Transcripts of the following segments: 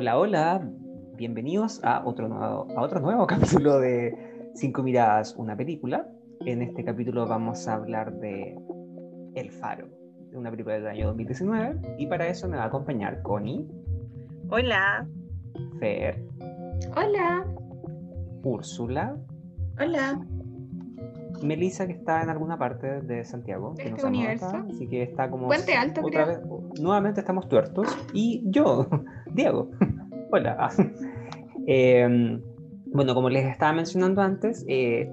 Hola, hola, bienvenidos a otro nuevo, a otro nuevo capítulo de Cinco Miradas, una película. En este capítulo vamos a hablar de El Faro, de una película del año 2019, y para eso me va a acompañar Connie, Hola. Fer, Hola. Úrsula, Hola. Melissa que está en alguna parte de Santiago, que Este no universo. acá, así que está como Puente Alto, otra creo. vez, nuevamente estamos tuertos y yo, Diego. Hola. Eh, bueno, como les estaba mencionando antes, eh,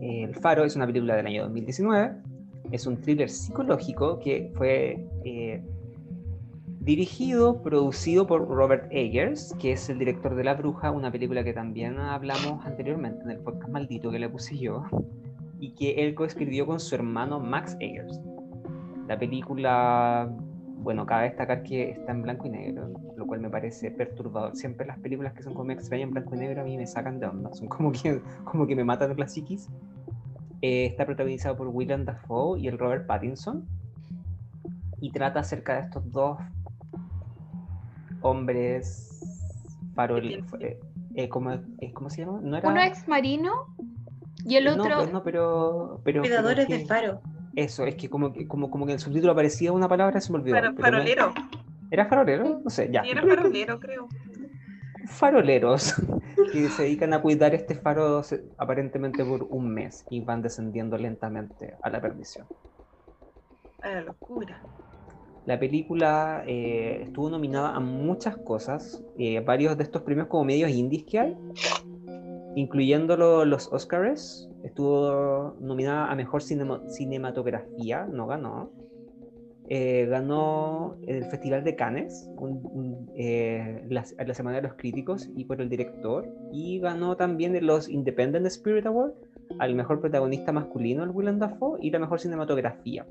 El Faro es una película del año 2019. Es un thriller psicológico que fue eh, dirigido, producido por Robert Eggers, que es el director de La Bruja, una película que también hablamos anteriormente en el podcast maldito que le puse yo, y que él coescribió con su hermano Max Eggers. La película, bueno, cabe destacar que está en blanco y negro, lo cual me parece perturbador. Siempre las películas que son como extrañas en blanco y negro a mí me sacan de onda, son como que, como que me matan la psiquis. Eh, está protagonizado por Willem Dafoe y el Robert Pattinson. Y trata acerca de estos dos hombres faroles. Eh, eh, ¿cómo, eh, ¿Cómo se llama? ¿No era... Uno ex marino y el No, otro. pues no, pero, Cuidadores de faro. Eso, es que como, que- como, como que en el subtítulo aparecía una palabra, se me olvidó. Faro- no- farolero. ¿Era farolero? No sé, ya. Sí, era farolero, creo. Faroleros que se dedican a cuidar este faro aparentemente por un mes y van descendiendo lentamente a la perdición. A la locura. La película eh, estuvo nominada a muchas cosas, eh, varios de estos premios como medios indies que hay, incluyendo lo- los Oscars. Estuvo nominada a Mejor cinema- Cinematografía, no ganó. Eh, ganó el Festival de Cannes, un- eh, la, Semana de los Críticos y por el director, y ganó también los Independent Spirit Award al Mejor Protagonista Masculino, el Willem Dafoe, y la Mejor Cinematografía.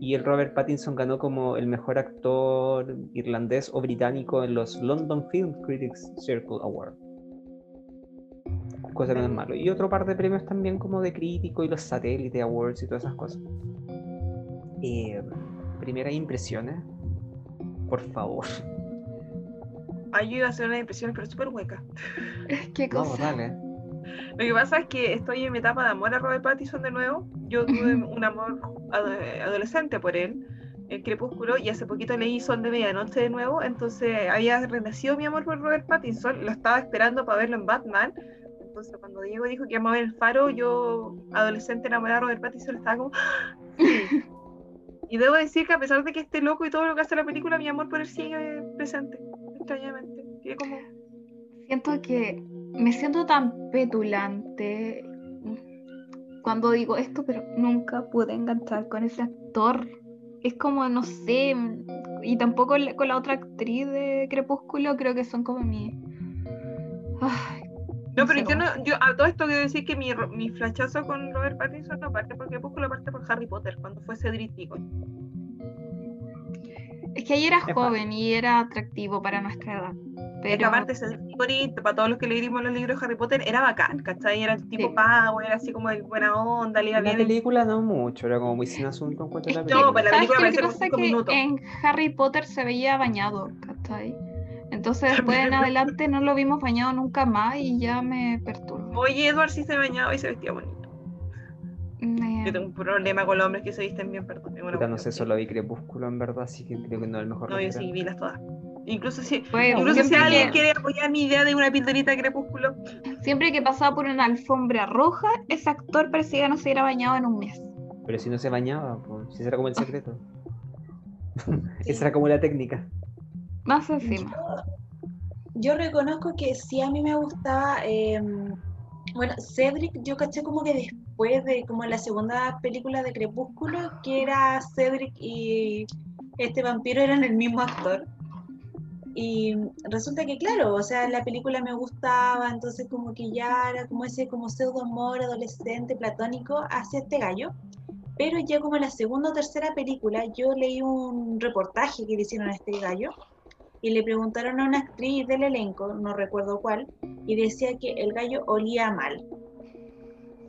Y el Robert Pattinson ganó como el mejor actor irlandés o británico en los London Film Critics Circle Award. Cosa que no es malo. Y otro par de premios también como de crítico y los Satellite Awards y todas esas cosas. Eh, primeras impresiones. Por favor. Ay, yo iba a hacer una impresión, pero súper hueca. ¿Qué cosa? Vamos, dale. Lo que pasa es que estoy en mi etapa de amor a Robert Pattinson de nuevo. Yo tuve un amor ado- adolescente por él, el Crepúsculo, y hace poquito leí Sol de Medianoche de nuevo, entonces había renacido mi amor por Robert Pattinson, lo estaba esperando para verlo en Batman. Entonces cuando Diego dijo que íbamos a ver el faro, yo, adolescente enamorada de Robert Pattinson, estaba como... ¡Ah! Sí. Y debo decir que a pesar de que esté loco y todo lo que hace la película, mi amor por él sigue presente, extrañamente. Sigue como... Siento que me siento tan petulante cuando digo esto, pero nunca pude enganchar con ese actor. Es como, no sé, y tampoco con la otra actriz de Crepúsculo, creo que son como mi. Ay, No, No pero yo, no, yo a todo esto quiero decir que mi, ro- mi flachazo con Robert Pattinson no parte por Crepúsculo, parte por Harry Potter, cuando fue Cedric Diggory. es que ahí era Epa. joven y era atractivo para nuestra edad. Es que Pero aparte Cedric Diggory, para todos los que leímos los libros de Harry Potter, era bacán, ¿cachai? Era el tipo Sí. power, así como de buena onda, le iba En la bien. en- película no mucho, era como muy sin asunto en cuanto a la Es que, película. pero la ¿sabes película parece que minutos. en Harry Potter se veía bañado, ¿cachai? Entonces después en adelante no lo vimos bañado nunca más y ya me perturba. Oye, Edward sí se bañaba y se vestía bonito. Me- Yo tengo un problema con los hombres que se visten bien, perdón. no sé, solo vi Crepúsculo en verdad, así que creo que no es el mejor No, yo sí vi las todas. Incluso si, Fue- incluso si alguien que- quiere apoyar mi idea de una pildorita de Crepúsculo, Siempre que pasaba por una alfombra roja, ese actor parecía que no se hubiera bañado en un mes. Pero si no se bañaba, pues, si ese era como el secreto. Esa era como la técnica. Más encima. Yo reconozco que sí a mí me gustaba, eh, bueno, Cedric, yo caché como que después de como la segunda película de Crepúsculo, que era Cedric y este vampiro eran el mismo actor. Y resulta que claro, o sea, la película me gustaba, entonces como que ya era como ese como pseudo amor adolescente, platónico hacia este gallo. Pero ya como en la segunda o tercera película, yo leí un reportaje que le hicieron a este gallo y le preguntaron a una actriz del elenco, no recuerdo cuál, y decía que el gallo olía mal.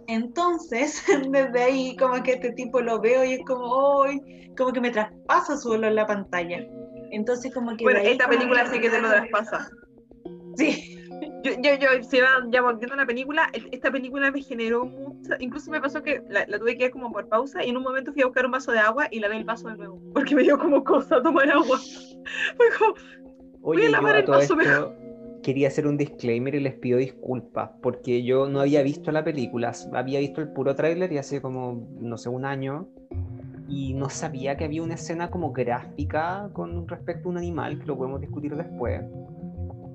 Entonces, desde ahí como que este tipo lo veo y es como, ¡ay! Como que me traspasa su olor en la pantalla. Entonces como que... Bueno, ahí esta película sí que te lo traspasa. Sí. Yo, yo, yo, si va ya volviendo a la película, el- esta película me generó mucha. Incluso me pasó que la, la tuve que ver como por pausa y en un momento fui a buscar un vaso de agua y lavé el vaso de nuevo. Porque me dio como cosa tomar agua. Fue como, Oye, a yo lavar a el vaso esto quería hacer un disclaimer y les pido disculpas porque yo no había visto la película, había visto el puro tráiler y hace como, no sé, un año y no sabía que había una escena como gráfica con respecto a un animal, que lo podemos discutir después.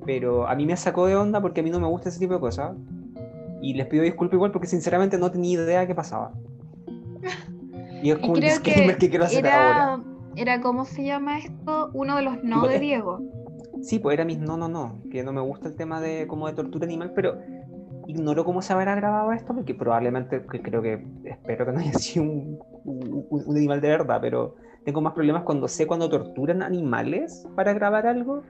Pero a mí me sacó de onda porque a mí no me gusta ese tipo de cosas. Y les pido disculpas igual porque sinceramente no tenía idea de qué pasaba. Y es como un disclaimer que, que quiero hacer ahora. era, ¿cómo se llama esto? Uno de los no de Diego. Sí, pues era mis no, no, no, que no me gusta el tema de como de tortura animal, pero ignoro cómo se habrá grabado esto, porque probablemente, que creo que, espero que no haya sido un, un- un animal de verdad, pero tengo más problemas cuando sé cuando torturan animales para grabar algo,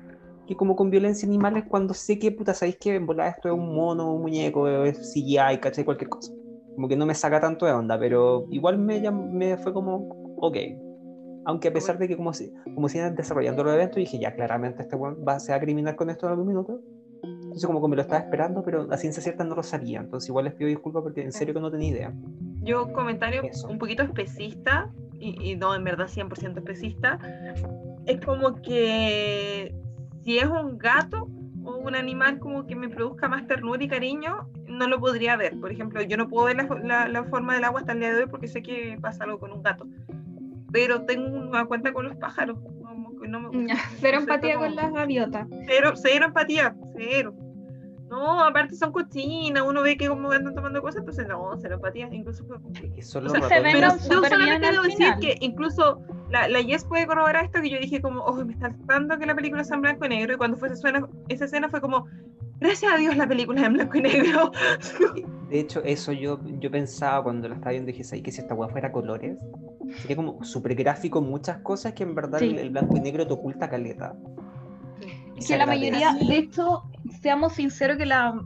que como con violencia animales cuando sé que, puta, sabéis que en volada esto es un mono, un muñeco, es CGI, ¿cachai? Cualquier cosa. Como que no me saca tanto de onda, pero igual me, llam- me fue como, ok. Aunque a pesar de que como si, como si iban desarrollando los eventos, dije, ya, claramente este weón va, se va a criminal con esto en algún minuto. Entonces como que me lo estaba esperando, pero a ciencia cierta no lo sabía. Entonces igual les pido disculpas porque en serio que no tenía idea. yo comentario Eso. un poquito especista, y, y no en verdad 100% especista, es como que si es un gato o un animal como que me produzca más ternura y cariño, no lo podría ver. Por ejemplo, yo no puedo ver la, la- la forma del agua hasta el día de hoy porque sé que pasa algo con un gato. Pero tengo una cuenta con los pájaros. como que no me. Cero No empatía con las gaviotas. Cero, cero empatía, cero. No, aparte son cochinas, uno ve que como andan tomando cosas, entonces no, cero empatía. Incluso fue- son O sea, se ratones- ven pero yo solamente debo decir final. que incluso la, la Jess puede corroborar esto, que yo dije como, oh, me está tratando que la película sea en blanco y negro, y cuando fue esa escena, esa escena fue como, gracias a Dios la película es en blanco y negro. De hecho, eso yo, yo pensaba cuando la estaba viendo, dije, "¿Sabes que si esta weá fuera colores? Sería como súper gráfico muchas cosas que en verdad Sí. el, el blanco y negro te oculta caleta. Es que la mayoría, de hecho, seamos sinceros que la,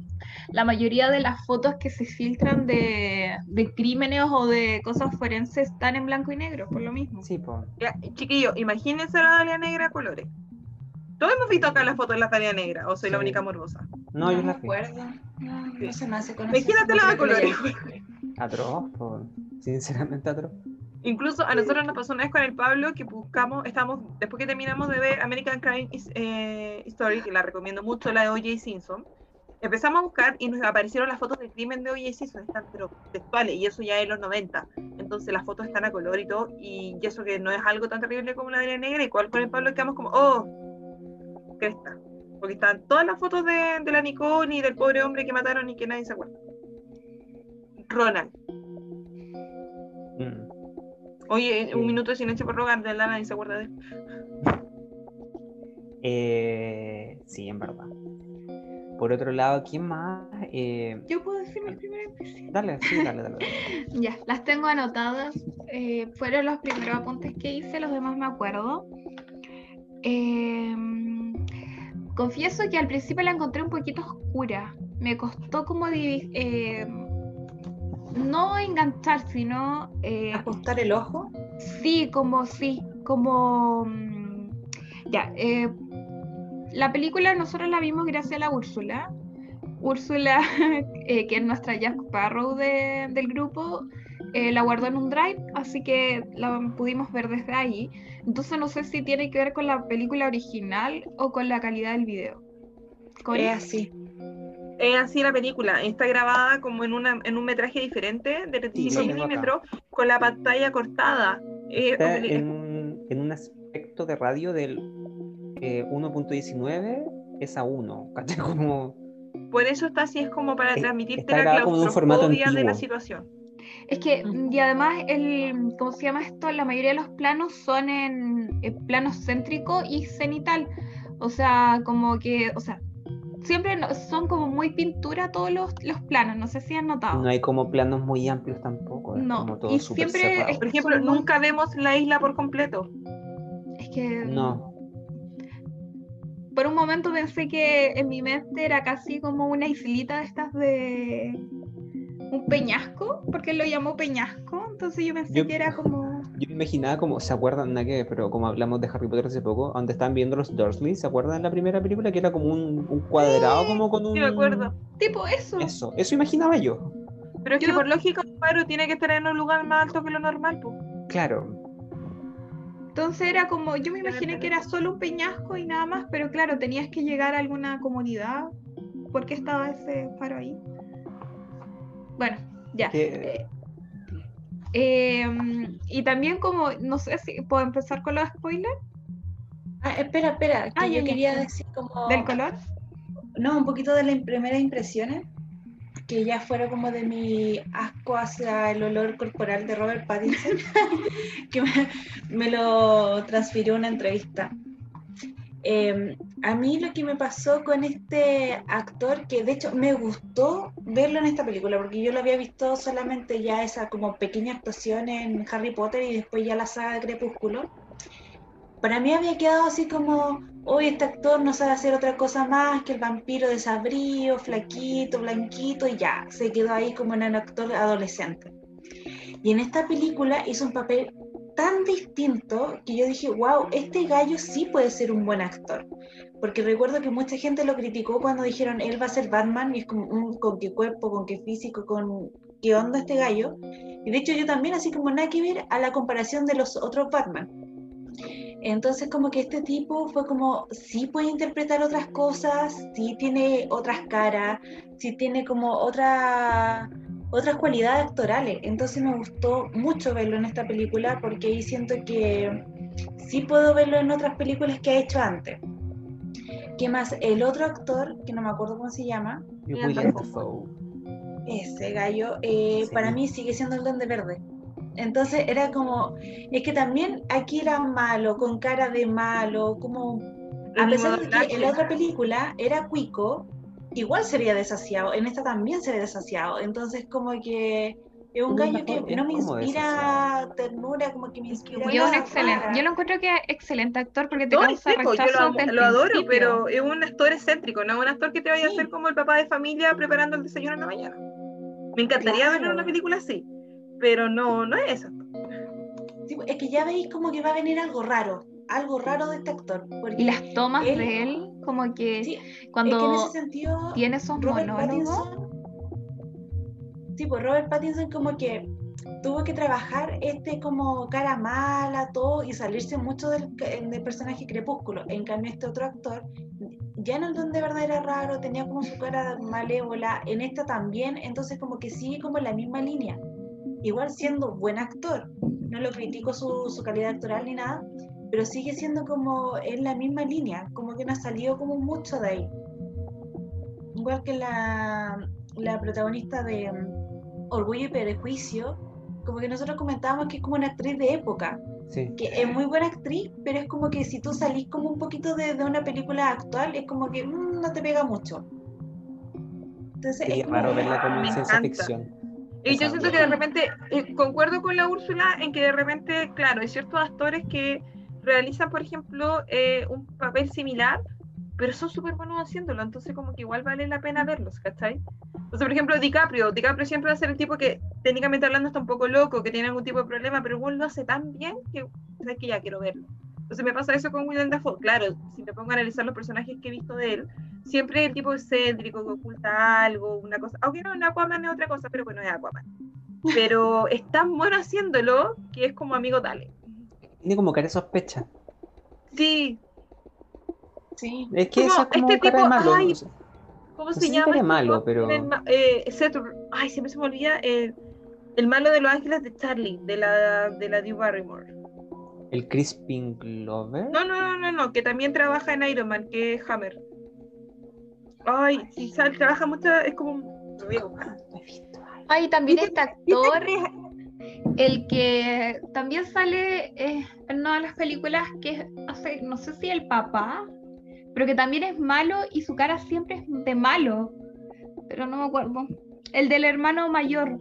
la mayoría de las fotos que se filtran de, de crímenes o de cosas forenses están en blanco y negro, por lo mismo. Sí. Ya, chiquillo, imagínense la Dalia negra a colores. Todos hemos visto acá la foto de la Dalia negra, o soy la única morbosa. No, yo me la vi. acuerdo. No, no se me hace con Imagínate la de colores. Atroz, po. sinceramente atroz. Incluso a nosotros nos pasó una vez con el Pablo que buscamos, estamos, después que terminamos de ver American Crime eh, Story, que la recomiendo mucho, la de O.J. Simpson, empezamos a buscar y nos aparecieron las fotos del crimen de O.J. Simpson, están pero textuales, y eso ya en los 90. Entonces las fotos están a color y todo, y eso que no es algo tan terrible como la de la negra, y cual con el Pablo quedamos como, oh, cresta. Porque están todas las fotos de, de la Nicole y del pobre hombre que mataron y que nadie se acuerda. Ronald. Mm. Oye, un Sí. minuto de silencio por rogar, de la nadie se acuerda de él. Eh, sí, en verdad. Por otro lado, ¿quién más? Eh, Yo puedo decir mi primera impresión. dale, sí, dale, dale. dale. Ya, las tengo anotadas. eh, fueron los primeros apuntes que hice, los demás me acuerdo. Em, confieso que al principio la encontré un poquito oscura. Me costó como divi- em, no enganchar, sino eh, Ajustar el ojo. Sí, como sí, como mm, ya. eh, la película nosotros la vimos gracias a la Úrsula. Úrsula, eh, que es nuestra Jack Sparrow de- del grupo, eh, la guardó en un drive, así que la pudimos ver desde ahí. Entonces no sé si tiene que ver con la película original o con la calidad del video. Es así. Es así la película, está grabada como en, una, en un metraje diferente de 35 lo tengo acá. milímetros con la pantalla cortada. Eh, Está en, en un aspecto de radio del eh, 1.19 es a 1, ¿cachai? Como, Por eso está así, es como para Eh, transmitirte está la un claustrofobia de la situación. Es que, y además, el, ¿cómo se llama esto? La mayoría de los planos son en, en plano céntrico y cenital. O sea, como que, o sea, siempre son como muy pintura todos los, los planos. No sé si han notado. no hay como planos muy amplios tampoco, No, como todo y siempre Por ejemplo, muy- nunca vemos la isla por completo. Es que No, por un momento pensé que en mi mente era casi como una islita de estas de, un peñasco, porque él lo llamó peñasco, entonces yo pensé Yo- que era como... Yo me imaginaba como, ¿se acuerdan? Nada que pero como hablamos de Harry Potter hace poco, donde estaban viendo los Dursley, ¿se acuerdan de la primera película? Que era como un, un cuadrado, como con un... Sí, me acuerdo. Tipo eso. Eso, eso imaginaba yo. Pero es que por lógica, un faro tiene que estar en un lugar más alto que lo normal, pues. Claro. Entonces era como, yo me imaginé que era solo un peñasco y nada más, pero claro, tenías que llegar a alguna comunidad. ¿Por qué estaba ese faro ahí? Bueno, ya. Que- Eh, y también como, no sé si puedo empezar con los spoilers Ah, espera, espera, que Ah, yo ya, quería ya. decir como... del color. No, un poquito de las primeras impresiones, que ya fuera como de mi asco hacia el olor corporal de Robert Pattinson, que me, me lo transfirió una entrevista. Eh, a mí lo que me pasó con este actor, que de hecho me gustó verlo en esta película, porque yo lo había visto solamente ya esa como pequeña actuación en Harry Potter y después ya la saga de Crepúsculo. Para mí había quedado así como, hoy este actor no sabe hacer otra cosa más que el vampiro desabrío, flaquito, blanquito, y ya, se quedó ahí como en un actor adolescente. Y en esta película hizo un papel tan distinto que yo dije, wow, este gallo sí puede ser un buen actor. Porque recuerdo que mucha gente lo criticó cuando dijeron, él va a ser Batman, y es como, "Mm, ¿con qué cuerpo, con qué físico, con qué onda este gallo? Y de hecho yo también, así como nada que ver a la comparación de los otros Batman. Entonces como que este tipo fue como, sí puede interpretar otras cosas, sí tiene otras caras, sí tiene como otra, otras cualidades actorales. Entonces me gustó mucho verlo en esta película porque ahí siento que sí puedo verlo en otras películas que ha hecho antes. ¿Qué más? El otro actor, que no me acuerdo cómo se llama, William ese gallo, eh, Sí. para mí sigue siendo el Duende Verde. Entonces era como, es que también aquí era malo, con cara de malo, como, a pesar de que en la otra película era cuico, igual sería desasiado, en esta también sería desasiado. Entonces como que es un gallo que no me inspira ternura, como que me inspira... Yo, un excelente, yo lo encuentro que es excelente actor porque te No, causa sí, po, yo rechazo lo, amo- lo adoro, principio. pero es un actor excéntrico, no es un actor que te vaya a Sí. hacer como el papá de familia preparando el desayuno en la mañana. Me encantaría Claro. verlo en una película así, pero no, no es eso. Sí, es que ya veis como que va a venir algo raro, algo raro de este actor. Porque Y las tomas él- de él, como que Sí, es que en cuando ese sentido... tiene esos Robert monólogos, Pattinson. Sí, pues Robert Pattinson como que tuvo que trabajar este como cara mala, todo, y salirse mucho del, del personaje crepúsculo. En cambio, este otro actor, ya en el don de verdad era raro, tenía como su cara malévola, en esta también, entonces como que sigue como en la misma línea. Igual siendo buen actor, no lo critico su, su calidad actoral ni nada, pero sigue siendo como en la misma línea, como que no ha salido como mucho de ahí. Igual que la, la protagonista de Orgullo y Prejuicio, como que nosotros comentábamos que es como una actriz de época, Sí. que es muy buena actriz, pero es como que si tú salís como un poquito de, de una película actual, es como que mm, no te pega mucho. Entonces, Sería es como- raro verla como en Me ciencia ficción. Y yo siento que de repente, eh, concuerdo con la Úrsula en que de repente, claro, hay ciertos actores que realizan, por ejemplo, eh, un papel similar, pero son súper buenos haciéndolo, entonces como que igual vale la pena verlos, ¿cachai? Entonces, por ejemplo, DiCaprio, DiCaprio siempre va a ser el tipo que técnicamente hablando está un poco loco, que tiene algún tipo de problema, pero igual lo hace tan bien que, ¿sabes que ya quiero verlo. Entonces me pasa eso con William Dafoe. Claro, si me pongo a analizar los personajes que he visto de él, siempre el tipo excéntrico que oculta algo, una cosa. Aunque no, en Aquaman es otra cosa, pero bueno, es Aquaman. Pero es tan bueno haciéndolo que es como amigo dale. Tiene como cara sospecha. Sí, Sí. Es que eso es como este cara de tipo, malo. ay. ¿cómo No se si llama? este malo, pero- eh, Seth- ay, siempre se me olvida. eh, el malo de los ángeles de Charlie, de la, de la Drew Barrymore. El Crispin Glover. No, no, no, no, no, que también trabaja en Iron Man, que es Hammer. Ay, si sal, trabaja mucho, es como un... Ay, también ¿Viste- este actor, el que también sale eh, en una de las películas que hace, no sé si el papá, pero que también es malo y su cara siempre es de malo, pero no me acuerdo. El del hermano mayor,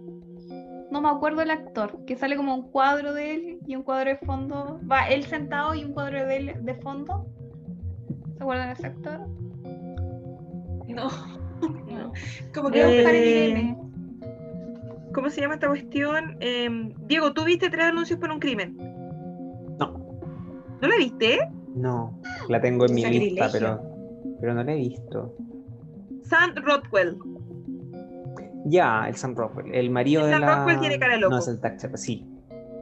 no me acuerdo el actor, que sale como un cuadro de él y un cuadro de fondo, va él sentado y un cuadro de él de fondo. ¿Se acuerdan de ese actor? No. No. Como que buscar el Eh. ¿cómo se llama esta cuestión? Em, Diego, ¿tú viste tres anuncios por un crimen? No. ¿No la viste? No, la tengo en mi Sacrilegio. lista, pero, pero no la he visto. Sam Rockwell. Ya, el Sam Rockwell, el marido El de Sam la... Rockwell tiene cara loco. No, es el taxi, sí.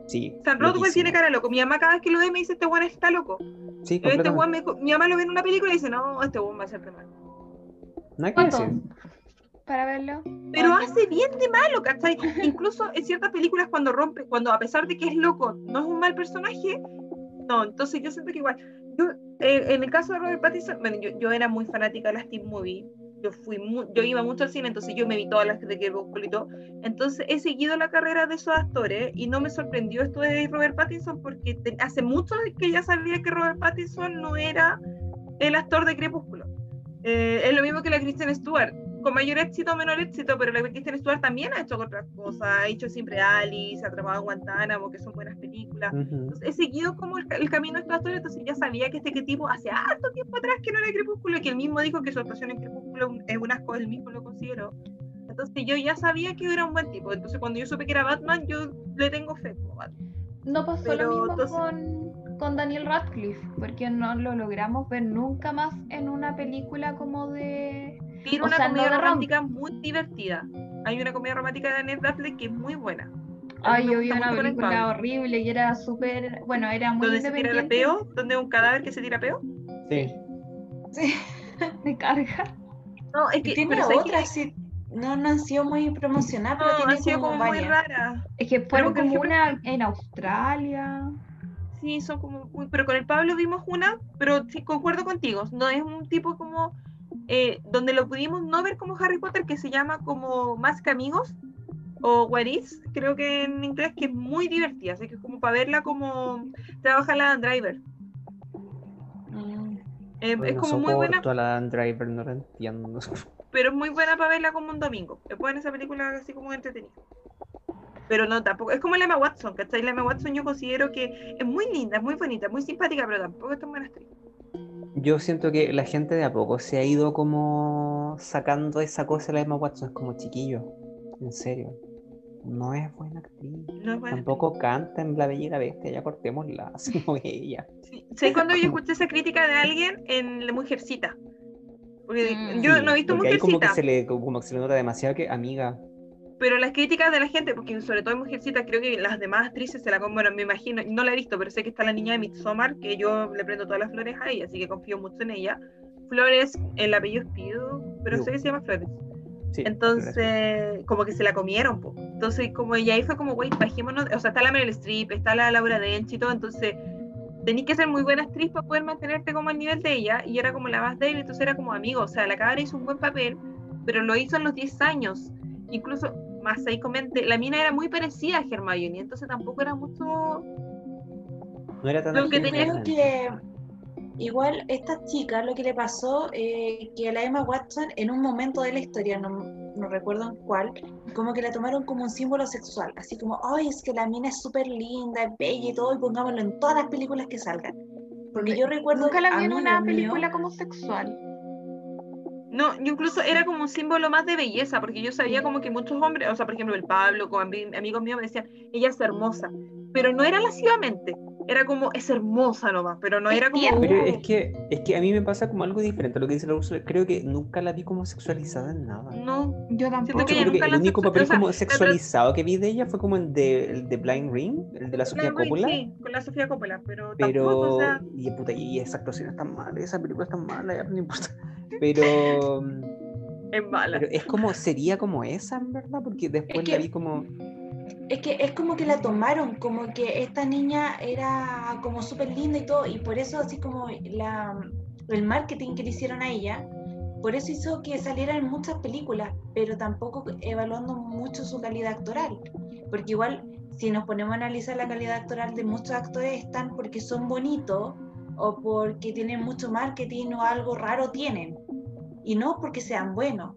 Sí. Sam Rockwell loquísimo. tiene cara loco. Mi mamá cada vez que lo ve me dice, este weón está loco. Sí, Este completamente. weón me mi mamá lo ve en una película y dice, no, este weón va a ser de malo. No hay que decir. Para verlo. Pero ¿Cuánto? hace bien de malo, ¿cachai? Incluso en ciertas películas cuando rompe, cuando a pesar de que es loco, no es un mal personaje, no, entonces yo siento que igual. Yo, eh, en el caso de Robert Pattinson, yo, era muy fanática de las teen movie, yo fui mu- yo iba mucho al cine, entonces yo me vi todas las de Crepúsculo y todo. Entonces he seguido la carrera de esos actores y no me sorprendió esto de Robert Pattinson porque hace mucho que ya sabía que Robert Pattinson no era el actor de Crepúsculo. Eh, es lo mismo que la Kristen Stewart, con mayor éxito o menor éxito, pero la Kristen Stewart también ha hecho otras cosas, ha hecho siempre Alice, ha trabajado en Guantánamo, que son buenas películas. Ujú. Entonces, he seguido como el, el camino de estos actores, entonces ya sabía que este que tipo hace harto tiempo atrás que no era Crepúsculo y que él mismo dijo que su actuación en Crepúsculo es un asco, él mismo lo consideró. Entonces yo ya sabía que era un buen tipo, entonces cuando yo supe que era Batman, yo le tengo fe como Batman. No pasó Pero, lo mismo entonces- con, con Daniel Radcliffe, porque no lo logramos ver nunca más en una película como de... Tiene O una sea, comedia no de rom- romántica muy divertida. Hay una comedia romántica de Daniel Radcliffe que es muy buena. Ay, yo vi una película horrible y era súper... Bueno, era muy Donde se tira el peo, donde hay un cadáver que se tira peo. Sí. Sí. Me carga. No, es que tiene pero otras, sí. No, no han sido muy promocionadas, pero No, tiene ha sido como, como muy varias. rara. Es que fueron por como ejemplo- una en Australia. Sí, son como muy- pero con el Pablo vimos una, pero sí concuerdo contigo, no es un tipo como eh, donde lo pudimos no ver como Harry Potter que se llama como Más que amigos o What Is, creo que en inglés que es muy divertida, así que es como para verla como trabaja la Driver. Eh, es como muy buena, a la Driver, no la entiendo. pero es muy buena para verla como un domingo. Después en esa película así como entretenida. Pero no, tampoco. Es como la Emma Watson, ¿cachai? La Emma Watson yo considero que es muy linda, es muy bonita, muy simpática, pero tampoco es tan buena actriz. Yo siento que la gente de a poco se ha ido como sacando esa cosa de la Emma Watson, es como chiquillo, en serio. No es buena actriz. No es buena Tampoco canta en La Bella y la Bestia, ya cortémosla, así como ella. Sí. ¿Sabes cuando yo escuché esa crítica de alguien en La Mujercita? Porque Mm. yo no he visto porque ahí como que Mujercita, se le, como que se le nota demasiado que, amiga, pero las críticas de la gente, porque sobre todo en Mujercita, creo que las demás actrices se la bueno, me imagino, no la he visto, pero sé que está la niña de Midsommar, que yo le prendo todas las flores a ella, así que confío mucho en ella. Flores, el apellido es Pido, pero sé que se llama Flores. sí. Entonces, como que se la comieron, po. Entonces, como ella ahí fue como, güey, bajémonos. O sea, está la Meryl Streep, está la Laura Dench y todo. Entonces, tenías que ser muy buena actriz para poder mantenerte como al nivel de ella. Y era como la más débil, entonces era como amigo. O sea, la cabra hizo un buen papel, pero lo hizo en los 10 años. Incluso, más ahí comente, la mina era muy parecida a Hermione, entonces tampoco era mucho. No era tan lo que Yo tenía creo que igual esta chica lo que le pasó eh, que a la Emma Watson en un momento de la historia, no, no recuerdo en cuál, como que la tomaron como un símbolo sexual, así como, ay, es que la mina es súper linda, es bella y todo, y pongámoslo en todas las películas que salgan. Porque yo recuerdo Nunca la vi en una película como sexual. No, incluso era como un símbolo más de belleza, porque yo sabía como que muchos hombres, o sea, por ejemplo, el Pablo, con ami- amigos míos me decían, ella es hermosa, pero no era lascivamente, era como, es hermosa nomás, pero no Es era como... Pero es que, es que a mí me pasa como algo diferente a lo que dice la Úrsula. Creo que nunca la vi como sexualizada en nada. No, Yo tampoco. Que hecho, ella creo que el único papel o sea, como sexualizado que vi de ella fue como el de, el de Blind Ring, el de la Sofía Blind Ring, Coppola. sí, con la Sofía Coppola, pero, Pero, tampoco, o sea, y, puta, y esa actuación es tan mala, esa película es tan mala, ya no importa. Pero, es mala. pero es como, sería como esa, en verdad, porque después que- la vi como, Es que es como que la tomaron, como que esta niña era como súper linda y todo, y por eso así como la, el marketing que le hicieron a ella, por eso hizo que saliera en muchas películas, pero tampoco evaluando mucho su calidad actoral, porque igual si nos ponemos a analizar la calidad actoral de muchos actores están porque son bonitos o porque tienen mucho marketing o algo raro tienen, y no porque sean buenos.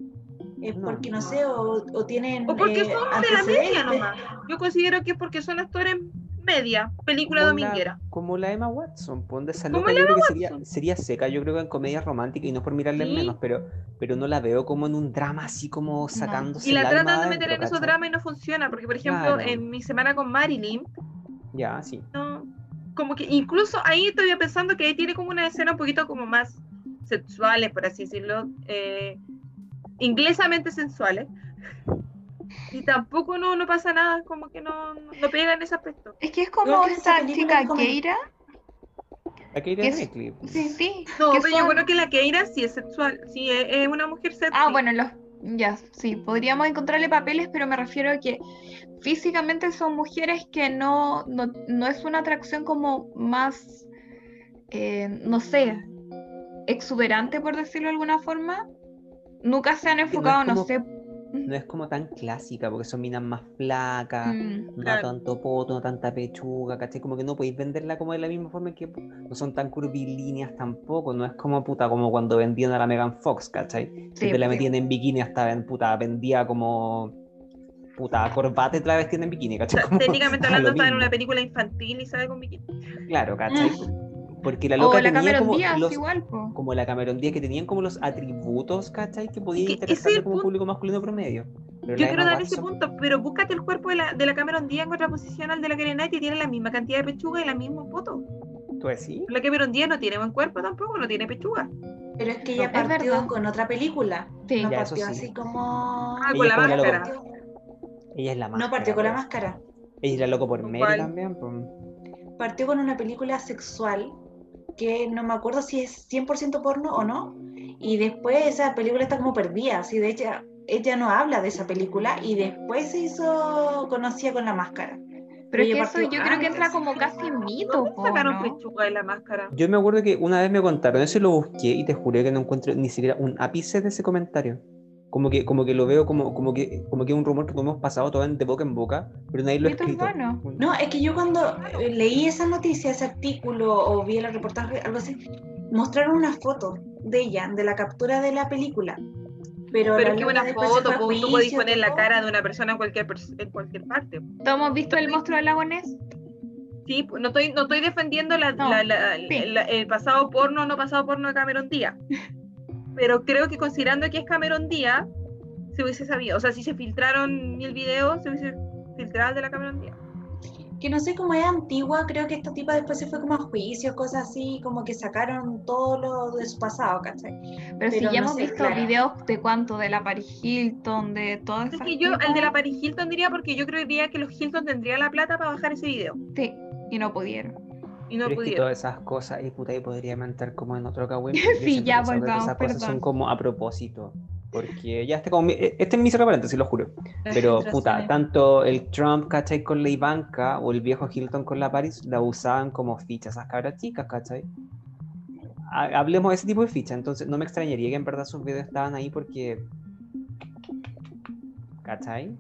Es No, porque, no no. sé, o, o tienen... O porque eh, son de la media nomás. Yo considero que es porque son actores media, película Como la- dominguera. Como la Emma Watson, pues, donde esa Como loca la yo creo Emma que sería, sería seca, yo creo que en comedia romántica, y no por mirarle en Sí. menos, pero, pero no la veo como en un drama así como sacándose Y la tratan de meter en esos dramas y no funciona, porque por ejemplo, Claro. en mi semana con Marilyn, Ya, sí. no, como que incluso ahí estoy pensando que ahí tiene como una escena un poquito como más sexuales, por así decirlo, eh, inglesamente sensuales. Y tampoco no, no pasa nada, como que no, no, pega en ese aspecto. Es que es como esa chica es como- Keira. La que Es- Knightley. Sí, sí. No, pero yo son- creo que la Keira sí es sexual, sí es, es una mujer sexy. Ah, bueno, los. Ya, sí, podríamos encontrarle papeles, pero me refiero a que físicamente son mujeres que no, no, no es una atracción como más, eh, no sé, exuberante, por decirlo de alguna forma. Nunca se han enfocado, no como- sé. No es como tan clásica, porque son minas más flacas, mm, no Claro. tanto poto, no tanta pechuga, ¿cachai? Como que no podéis venderla como de la misma forma que no son tan curvilíneas tampoco, no es como puta como cuando vendían a la Megan Fox, ¿cachai? Sí, Siempre la sí. metían en bikini hasta en puta, vendía como puta corbata y la vestían en bikini, ¿cachai? Como técnicamente hablando, está en una película infantil y sale con bikini. Claro, ¿cachai? Porque la O loca la tenía como Díaz los, igual, po. como la Cameron Díaz que tenían como los atributos, ¿cachai? Que que interesarle el como punto. público masculino promedio. Pero Yo quiero dar ese punto, pero búscate el cuerpo de la, de la Cameron Díaz en contraposición al de la Karen Knight y tiene la misma cantidad de pechuga y la misma foto. ¿Tú decís? La Cameron Díaz no tiene buen cuerpo tampoco, no tiene pechuga. Pero es que ella partió verdad. con otra película. Sí. No Ya, partió sí. así como. Ah, Ella con la máscara. Ella es la más. No partió con la máscara. Ella era loco por ¿Con Mary cuál? también. pues. Partió con una película sexual que no me acuerdo si es 100% porno o no. Y después esa película está como perdida. Así de ella, ella no habla de esa película y después se hizo conocida con la máscara. Pero es que eso yo creo que entra como casi en mito, ¿Dónde po, sacaron ¿no? pechuga de la máscara? Yo me acuerdo que una vez me contaron eso y lo busqué y te juré que no encuentro ni siquiera un ápice de ese comentario. Como que, como que lo veo como, como que como que es un rumor que hemos pasado todo de boca en boca, pero nadie lo ha escrito. urbano. No, es que yo cuando eh, leí esa noticia, ese artículo o vi el reportaje, algo así, mostraron una foto de ella, de la captura de la película. Pero, Pero es que una foto, a po, tú podés poner la cara de una persona en cualquier, pers- en cualquier parte. ¿Todos hemos visto el monstruo del lago Ness? Sí, pues, no estoy, no estoy defendiendo la- No, la- la- sí. la- el pasado porno o no pasado porno de Cameron Díaz. Pero creo que considerando que es Cameron Díaz, se hubiese sabido. O sea, si se filtraron mil videos, se hubiese filtrado el de la Cameron Díaz. Que no sé cómo es antigua, creo que esta tipa después se fue como a juicio, cosas así, como que sacaron todo lo de su pasado, ¿cachai? Pero, si Pero ya no hemos sé, visto claro. videos de cuánto, de la Paris Hilton, de todas Es esas que yo, el de la. Paris Hilton diría porque yo creería que los Hilton tendrían la plata para bajar ese video. Sí, y no pudieron. Y no pudieron. todas esas cosas, y puta, y podría mentar como en otro cagüín. Sí, ya, volvamos. Esas cosas son perdón. como a propósito. Porque ya este, como, mi- este es mi cerro paréntesis, lo juro. Pero puta, tanto el Trump, ¿cachai? Con la Ivanka o el viejo Hilton con la Paris la usaban como fichas esas cabras chicas, ¿cachai? Ha- Hablemos de ese tipo de fichas, entonces no me extrañaría que en verdad sus videos estaban ahí porque. ¿cachai?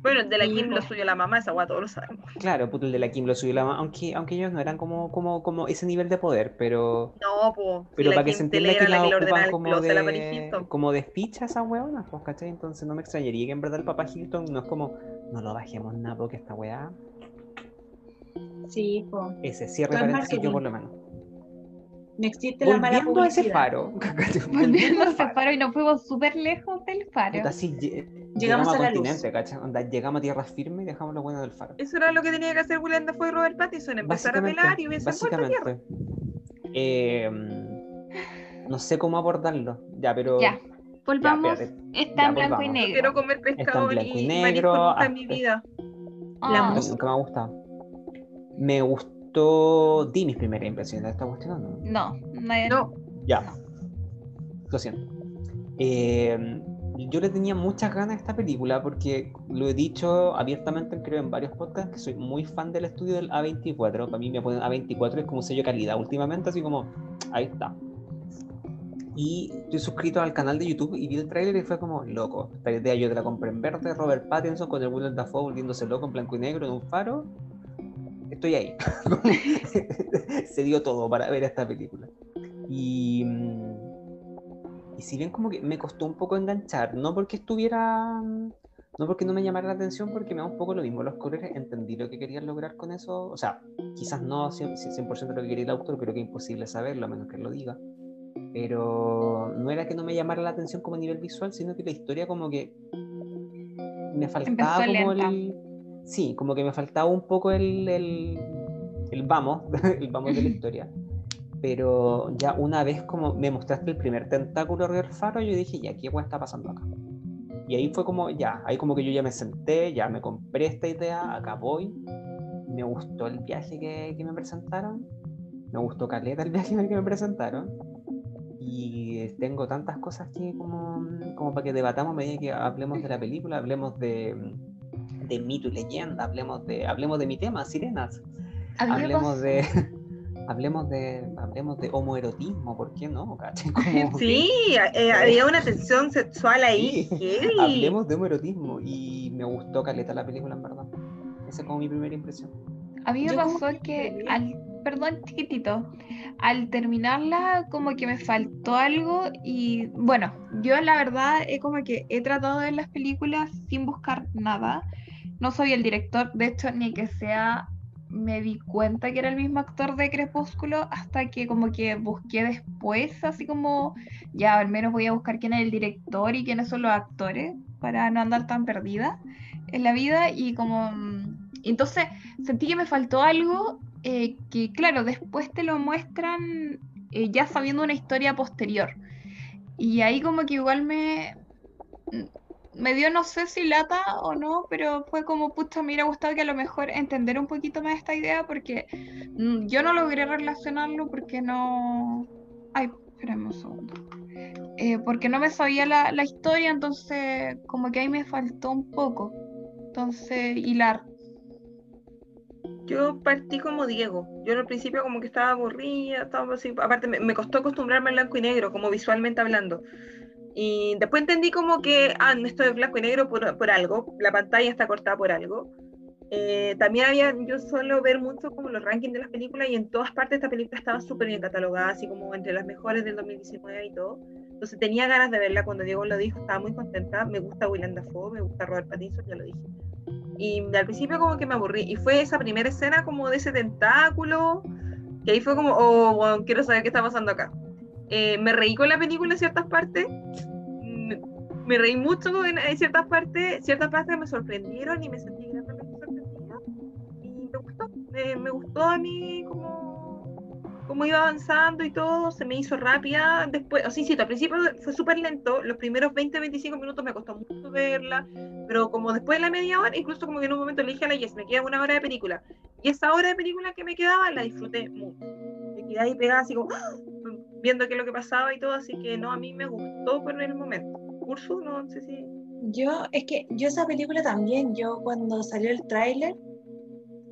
Bueno, el de la Kim lo suyo la mamá, esa guay todos lo sabemos. Claro, puto, el de la Kim lo subió la ma- aunque, aunque ellos no eran como, como, como ese nivel de poder, pero. No, pues. Pero la para que se entienda que la ocupan como de, como de ficha esas hueonas, pues, ¿cachai? Entonces no me extrañaría que en verdad el papá Hilton no es como, no lo bajemos nada porque esta weá, Sí, po. ese cierre es paréntesis yo por lo menos. No existe la mala Volviendo a ese publicidad. faro. Volviendo a al ese faro y nos fuimos súper lejos del faro. Puta, sí, lle- Llegamos a la luz. llegamos a tierra firme y dejamos lo bueno del faro. Eso era lo que tenía que hacer William Dafoe y Robert Pattinson, empezar a pelar y hubiese vuelto a tierra. básicamente. Eh, no sé cómo abordarlo, ya, pero... Ya, volvamos. Está Ya, en blanco y negro. Quiero comer pescado blanco y y, negro, ah, en mi vida. Ah, La música. Me ha gustado. Me gustó. Di mis primeras impresiones de esta cuestión, ¿o ¿no? No, nadie- No, Ya. Lo siento. Eh, yo le tenía muchas ganas a esta película porque lo he dicho abiertamente, creo, en varios podcasts, que soy muy fan del estudio del A24. Para mí me ponen A24 es como sello de calidad últimamente, así como, ahí está. Y estoy suscrito al canal de YouTube y vi el tráiler y fue como, loco, esta idea yo te la compré en verde, Robert Pattinson con el Willem Dafoe volviéndose loco en blanco y negro en un faro. Estoy ahí. Se dio todo para ver esta película. Y, mm, y si bien como que me costó un poco enganchar, no porque estuviera No porque no me llamara la atención, porque me da un poco lo mismo los colores, entendí lo que querían lograr con eso, o sea, quizás no 100%, 100 lo que quería el autor, creo que es imposible saberlo, a menos que lo diga, pero no era que no me llamara la atención como a nivel visual, sino que la historia como que me faltaba como el... Sí, como que me faltaba un poco el, el, el vamos, el vamos de la historia pero ya una vez como me mostraste el primer tentáculo del faro, yo dije, ya, ¿qué está pasando acá? Y ahí fue como, ya, ahí como que yo ya me senté, ya me compré esta idea, acá voy. Me gustó el viaje que, que me presentaron, me gustó Caleta el viaje que me presentaron. Y tengo tantas cosas que como, como para que debatamos medida que hablemos de la película, hablemos de, de mito y leyenda, hablemos de, hablemos de mi tema, sirenas. Hablemos de, hablemos de hablemos de homoerotismo, ¿por qué no? sí, eh, había una tensión sexual ahí. hablemos de homoerotismo y me gustó Caleta la película, en verdad. Esa es como mi primera impresión. A mí me pasó que al, perdón, chiquitito, al terminarla como que me faltó algo y bueno, yo la verdad es como que he tratado de ver las películas sin buscar nada. No soy el director, de hecho, ni que sea me di cuenta que era el mismo actor de Crepúsculo hasta que como que busqué después, así como ya al menos voy a buscar quién es el director y quiénes son los actores para no andar tan perdida en la vida y como mm, entonces sentí que me faltó algo eh, que claro, después te lo muestran eh, ya sabiendo una historia posterior. Y ahí como que igual me me dio no sé si lata o no, pero fue como, pucha, me hubiera gustado que a lo mejor entender un poquito más esta idea porque mm, yo no logré relacionarlo porque no... Ay, espérame un segundo. Eh, porque no me sabía la, la, historia, entonces como que ahí me faltó un poco. Entonces, hilar. Yo partí como Diego. Yo al principio como que estaba aburrida, estaba así. Aparte me, costó acostumbrarme al blanco y negro, como visualmente hablando. Y después entendí como que, ah, esto es blanco y negro por, por algo, la pantalla está cortada por algo. Eh, también había, yo suelo ver mucho como los rankings de las películas y en todas partes esta película estaba súper bien catalogada, así como entre las mejores del 2019 y todo. Entonces tenía ganas de verla cuando Diego lo dijo, estaba muy contenta. Me gusta Willem Dafoe, me gusta Robert Pattinson, ya lo dije. Y al principio como que me aburrí. Y fue esa primera escena como de ese tentáculo, que ahí fue como, oh, quiero saber qué está pasando acá. Eh, me reí con la película en ciertas partes, me, reí mucho en, ciertas partes, ciertas partes me sorprendieron y me sentí grandemente sorprendida. Y me gustó, me gustó a mí como, como iba avanzando y todo, se me hizo rápida, después, o sí, sí, al principio fue súper lento, los primeros 20-25 minutos me costó mucho verla, pero como después de la media hora, incluso como que en un momento le dije a la Yes, me queda una hora de película, y esa hora de película que me quedaba la disfruté mucho, me quedé ahí pegada así como, ¡ah! viendo qué es lo que pasaba y todo, así que no, a mí me gustó por el momento. Ursu, no sé si... Yo, es que yo esa película también, yo cuando salió el tráiler,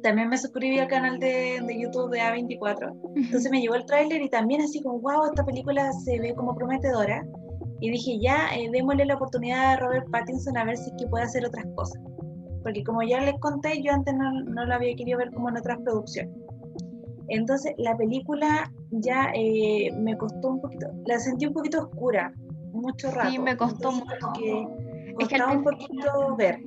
también me suscribí al canal de, de, YouTube de A24, entonces me llegó el tráiler y también así como, wow, esta película se ve como prometedora, y dije, ya, eh, démosle la oportunidad a Robert Pattinson a ver si es que puede hacer otras cosas, porque como ya les conté, yo antes no, no lo había querido ver como en otras producciones. Entonces la película ya eh, me costó un poquito, la sentí un poquito oscura, mucho rato. Sí, me costó mucho. Que costaba un poquito ver.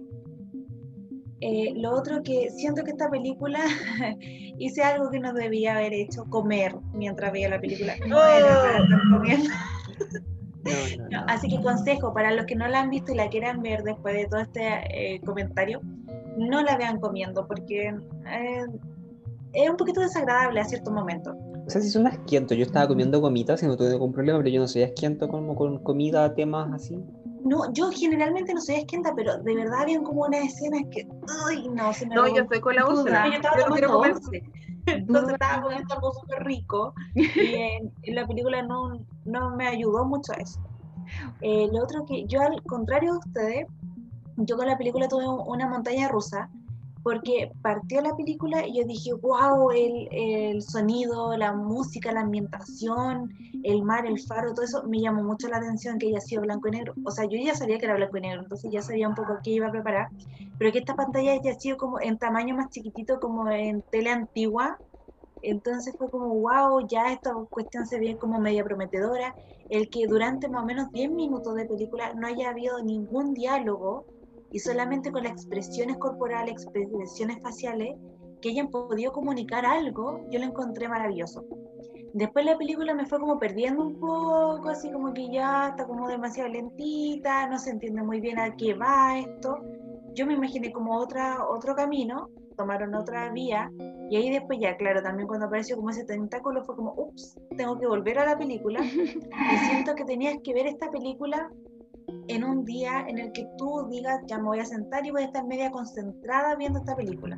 Eh, lo otro que siento que esta película hice algo que no debía haber hecho, comer mientras veía la película. No era comiendo. así que consejo para los que no la han visto y la quieran ver después de todo este eh, comentario, no la vean comiendo porque es un poquito desagradable a cierto momento. O sea, si son asquiento, yo estaba comiendo gomitas y no tuve ningún problema, pero yo no soy asquiento como con comida, temas así. No, yo generalmente no soy asquienta, pero de verdad habían como unas escenas que, uy, no, se me No, yo estoy con la úlcera. Yo estaba yo quiero Entonces estaba comiendo algo súper rico y en, la película no, no me ayudó mucho a eso. Eh, lo otro que yo, al contrario de ustedes, yo con la película tuve una montaña rusa porque partió la película y yo dije, wow, el, el, sonido, la música, la ambientación, el mar, el faro, todo eso me llamó mucho la atención que haya sido blanco y negro. O sea, yo ya sabía que era blanco y negro, entonces ya sabía un poco qué iba a preparar, pero que esta pantalla haya sido como en tamaño más chiquitito, como en tele antigua. Entonces fue como, wow, ya esta cuestión se ve como media prometedora. El que durante más o menos 10 minutos de película no haya habido ningún diálogo, y solamente con las expresiones corporales, expresiones faciales, que hayan podido comunicar algo, yo lo encontré maravilloso. Después la película me fue como perdiendo un poco, así como que ya está como demasiado lentita, no se entiende muy bien a qué va esto. Yo me imaginé como otra, otro camino, tomaron otra vía, y ahí después ya, claro, también cuando apareció como ese tentáculo fue como, ups, tengo que volver a la película. y siento que tenías que ver esta película en un día en el que tú digas, ya me voy a sentar y voy a estar media concentrada viendo esta película.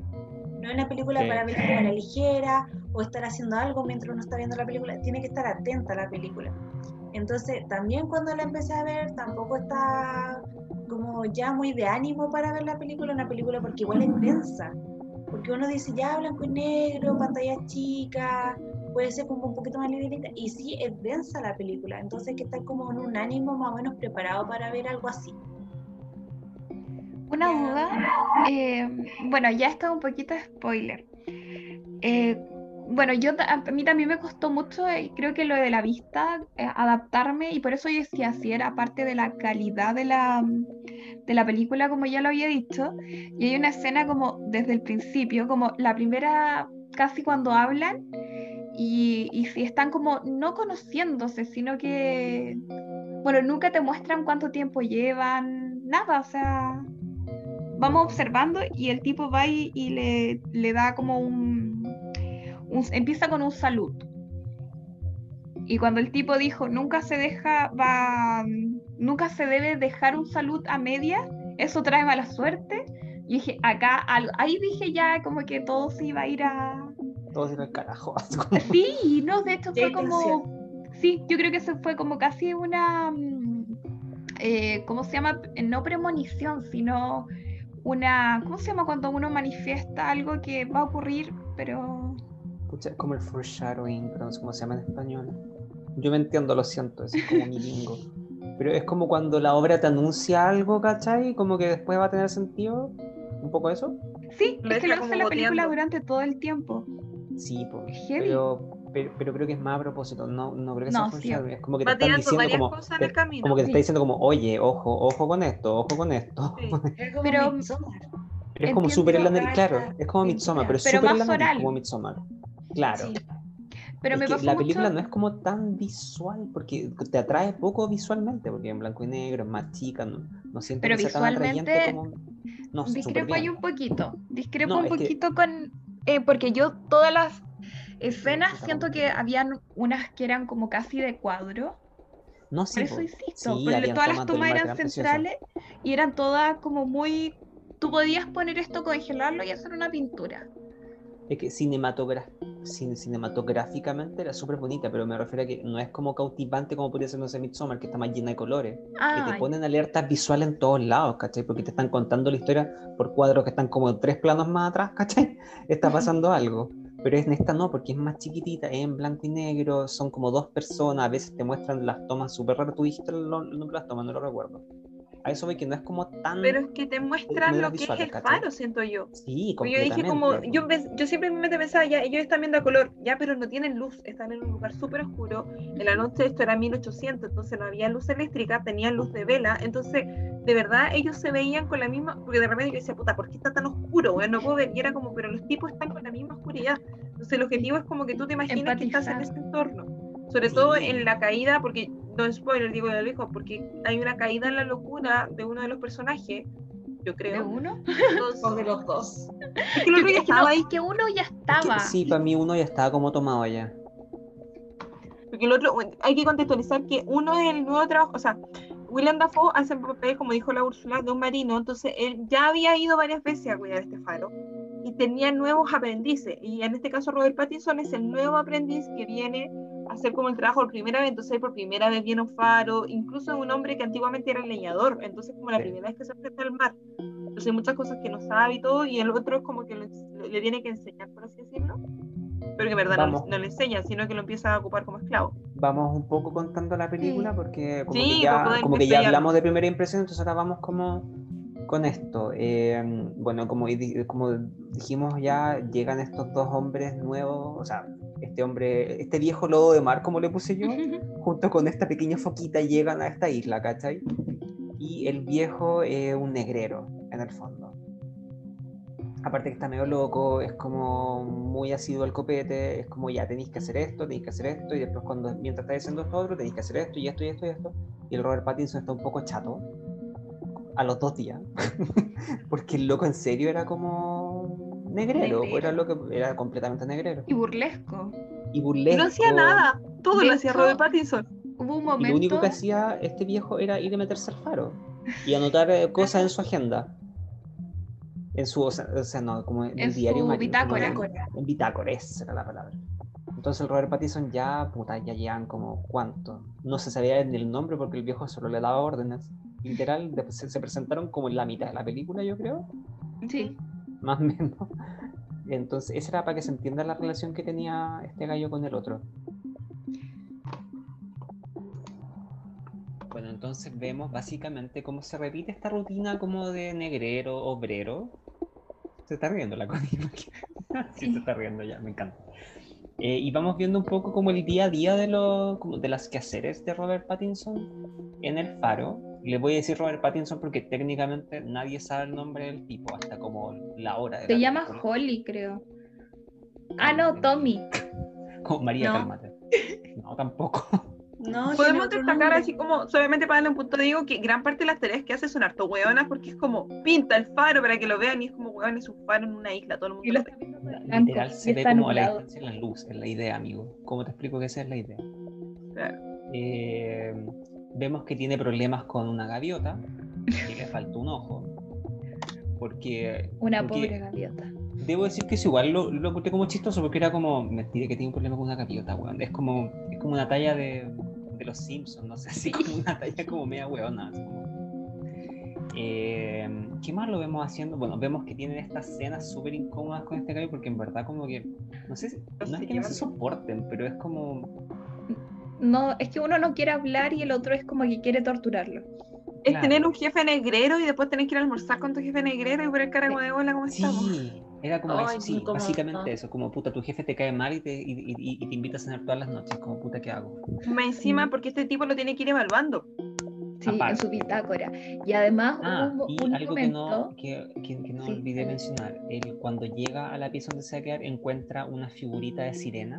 No es una película para ver como la ligera o estar haciendo algo mientras uno está viendo la película. Tiene que estar atenta a la película. Entonces, también cuando la empecé a ver, tampoco está como ya muy de ánimo para ver la película, una película porque igual es densa. Porque uno dice ya blanco y negro, pantalla chica, puede ser como un poquito más livianita. Y sí, es densa la película. Entonces hay que estar como en un ánimo más o menos preparado para ver algo así. Una duda, eh, bueno, ya está un poquito spoiler. Eh, bueno, yo a mí también me costó mucho, eh, creo que lo de la vista, adaptarme, y por eso yo decía, si era parte de la calidad de la, de la película, como ya lo había dicho, y hay una escena como desde el principio, como la primera, casi cuando hablan, y, si están como no conociéndose, sino que, bueno, nunca te muestran cuánto tiempo llevan, nada, o sea, vamos observando y el tipo va y, le, le, da como un, empieza con un salud. Y cuando el tipo dijo, nunca se deja, va, nunca se debe dejar un salud a media, eso trae mala suerte. Y dije, acá, ahí dije ya como que todo se iba a ir a... Todo se iba al carajo. Sí, no, de hecho fue como... Sí, yo creo que eso fue como casi una... Mm, eh, ¿Cómo se llama? No premonición, sino una, ¿cómo se llama cuando uno manifiesta algo que va a ocurrir, pero... como el foreshadowing, pero no sé cómo se llama en español. Yo me entiendo, lo siento, es como mi bingo. Pero es como cuando la obra te anuncia algo, ¿cachai? Como que después va a tener sentido. ¿Un poco eso? Sí, es que lo hace la película durante todo el tiempo. Sí, pues. Pero pero, creo que es más a propósito, no, no creo que sea sí. es como que te están diciendo como, como que te está diciendo como, oye, ojo, ojo con esto, ojo con esto. pero, pero es como súper en la nariz, claro, es como Midsommar, pero es súper en la nariz como Midsommar. Claro. Pero me la película no es como tan visual, porque te atrae poco visualmente, porque en blanco y negro es más chica, no, no siento pero que sea tan atrayente como... No, discrepo ahí un poquito, discrepo un poquito con... Eh, porque yo todas las escenas siento que habían unas que eran como casi de cuadro. No sé. Por eso insisto, porque todas las tomas eran centrales y eran todas como muy... Tú podías poner esto, congelarlo y hacer una pintura. Es que cinematográficamente era súper bonita, pero me refiero a que no es como cautivante como podría ser, no sé, Midsommar, que está más llena de colores. que te ponen alertas visuales en todos lados, ¿cachai? Porque te están contando la historia por cuadros que están como tres planos más atrás, ¿cachai? Está pasando algo. Pero en esta no, porque es más chiquitita, es en blanco y negro, son como dos personas, a veces te muestran las tomas súper raras. Tú dijiste el nombre de las tomas, no lo recuerdo a eso ve que no es como tan. Pero es que te muestran lo que es el faro, siento yo. Sí, Yo dije como, yo, yo siempre me pensaba, ya, ellos están viendo a color, ya, pero no tienen luz, están en un lugar súper oscuro. En la noche esto era 1800, entonces no había luz eléctrica, tenían luz de vela, entonces de verdad ellos se veían con la misma, porque de repente yo decía, puta, ¿por qué está tan oscuro? Bueno, no puedo ver, y era como, pero los tipos están con la misma oscuridad. Entonces el objetivo es como que tú te imaginas que estás en ese entorno. Sobre todo en la caída, porque no spoiler, digo de lejos, porque hay una caída en la locura de uno de los personajes, yo creo. ¿De uno? o de los dos. Es que, ya estaba ahí. que uno ya estaba. sí, para mí uno ya estaba como tomado ya. Porque el otro, hay que contextualizar que uno es el nuevo trabajo, o sea, William Dafoe hace papel, como dijo la Úrsula, de un marino, entonces él ya había ido varias veces a cuidar este faro y tenía nuevos aprendices. Y en este caso Robert Pattinson es el nuevo aprendiz que viene hacer como el trabajo por primera vez, entonces por primera vez viene un faro, incluso un hombre que antiguamente era leñador, entonces como la primera vez que se enfrenta al mar. Entonces hay muchas cosas que no sabe y todo, y el otro es como que le, tiene que enseñar, por así decirlo. Pero que en verdad no, le enseña, sino que lo empieza a ocupar como esclavo. Vamos un poco contando la película, porque como, que, ya, como que ya hablamos de primera impresión, entonces ahora vamos como con esto. Eh, bueno, como, como dijimos ya, llegan estos dos hombres nuevos, o sea, este hombre, este viejo lobo de mar, como le puse yo, junto con esta pequeña foquita llegan a esta isla, ¿cachai? Y el viejo es un negrero, en el fondo. Aparte que está medio loco, es como muy asiduo al copete, es como ya tenéis que hacer esto, tenéis que hacer esto, y después cuando mientras estáis haciendo esto otro, tenéis que hacer esto y esto y esto y esto. Y el Robert Pattinson está un poco chato a los dos días, porque el loco en serio era como negrero, Negrero. Era, lo que, era completamente negrero. Y burlesco. Y burlesco. No hacía nada, todo De lo hacía Robert Pattinson. Hubo un Y momento. lo único que hacía este viejo era ir a meterse al faro y anotar eh, cosas en su agenda. En su, o sea, o sea, no, como en, En el diario su bitácora. En, en bitácora, esa era la palabra. Entonces el Robert Pattinson ya, puta, ya llevan como cuánto. No se sabía ni el nombre porque el viejo solo le daba órdenes. Literal, se, se presentaron como en la mitad de la película, yo creo, Sí. Más o menos. Entonces, esa era para que se entienda la relación que tenía este gallo con el otro. Bueno, entonces vemos básicamente cómo se repite esta rutina como de negrero, obrero. Se está riendo la cosa. sí, se está riendo ya, me encanta. Eh, y vamos viendo un poco como el día a día de, los como de las quehaceres de Robert Pattinson en el faro. Le voy a decir Robert Pattinson porque técnicamente nadie sabe el nombre del tipo hasta como la hora. De Se la llama película. Holly, creo. Ah, no, Tommy. Como María, No. cálmate. No, tampoco. No, Podemos destacar así como, solamente para darle un punto, digo que gran parte de las tareas que hace son harto hueonas porque es como pinta el faro para que lo vean y es como hueón es un faro en una isla, todo el mundo Y lo está viendo por blanco, Literal se ve como a la distancia en la luz, es la idea, amigo. ¿Cómo te explico que esa es la idea? Claro. Eh, vemos que tiene problemas con una gaviota, que le falta un ojo. Porque, Una porque pobre gaviota. debo decir que es igual lo, lo encontré como chistoso porque era como, mentira que tiene un problema con una gaviota, weón. Es como, es como una talla de, de los Simpsons, no sé, así como una talla como media weona. Eh, ¿Qué más lo vemos haciendo? Bueno, vemos que tienen estas escenas súper incómodas con este gallo porque en verdad como que, no sé, no es que no se soporten, pero es como, No, es que uno no quiere hablar y el otro es como que quiere torturarlo. Es Claro. tener un jefe negrero y después tener que ir a almorzar con tu jefe negrero y poner cara como de hola, ¿cómo estamos? Sí, era como Ay, eso, sí, incómodo. básicamente eso, como puta, tu jefe te cae mal y te, y, y- y te invita a cenar todas las noches, como puta, ¿qué hago? Más encima porque este tipo lo tiene que ir evaluando. Sí, en Aparte. su bitácora. Y además Ah, hubo y un algo que momento. no, que, que- que no Sí. olvidé mencionar, él cuando llega a la pieza donde se va a quedar encuentra una figurita de sirena.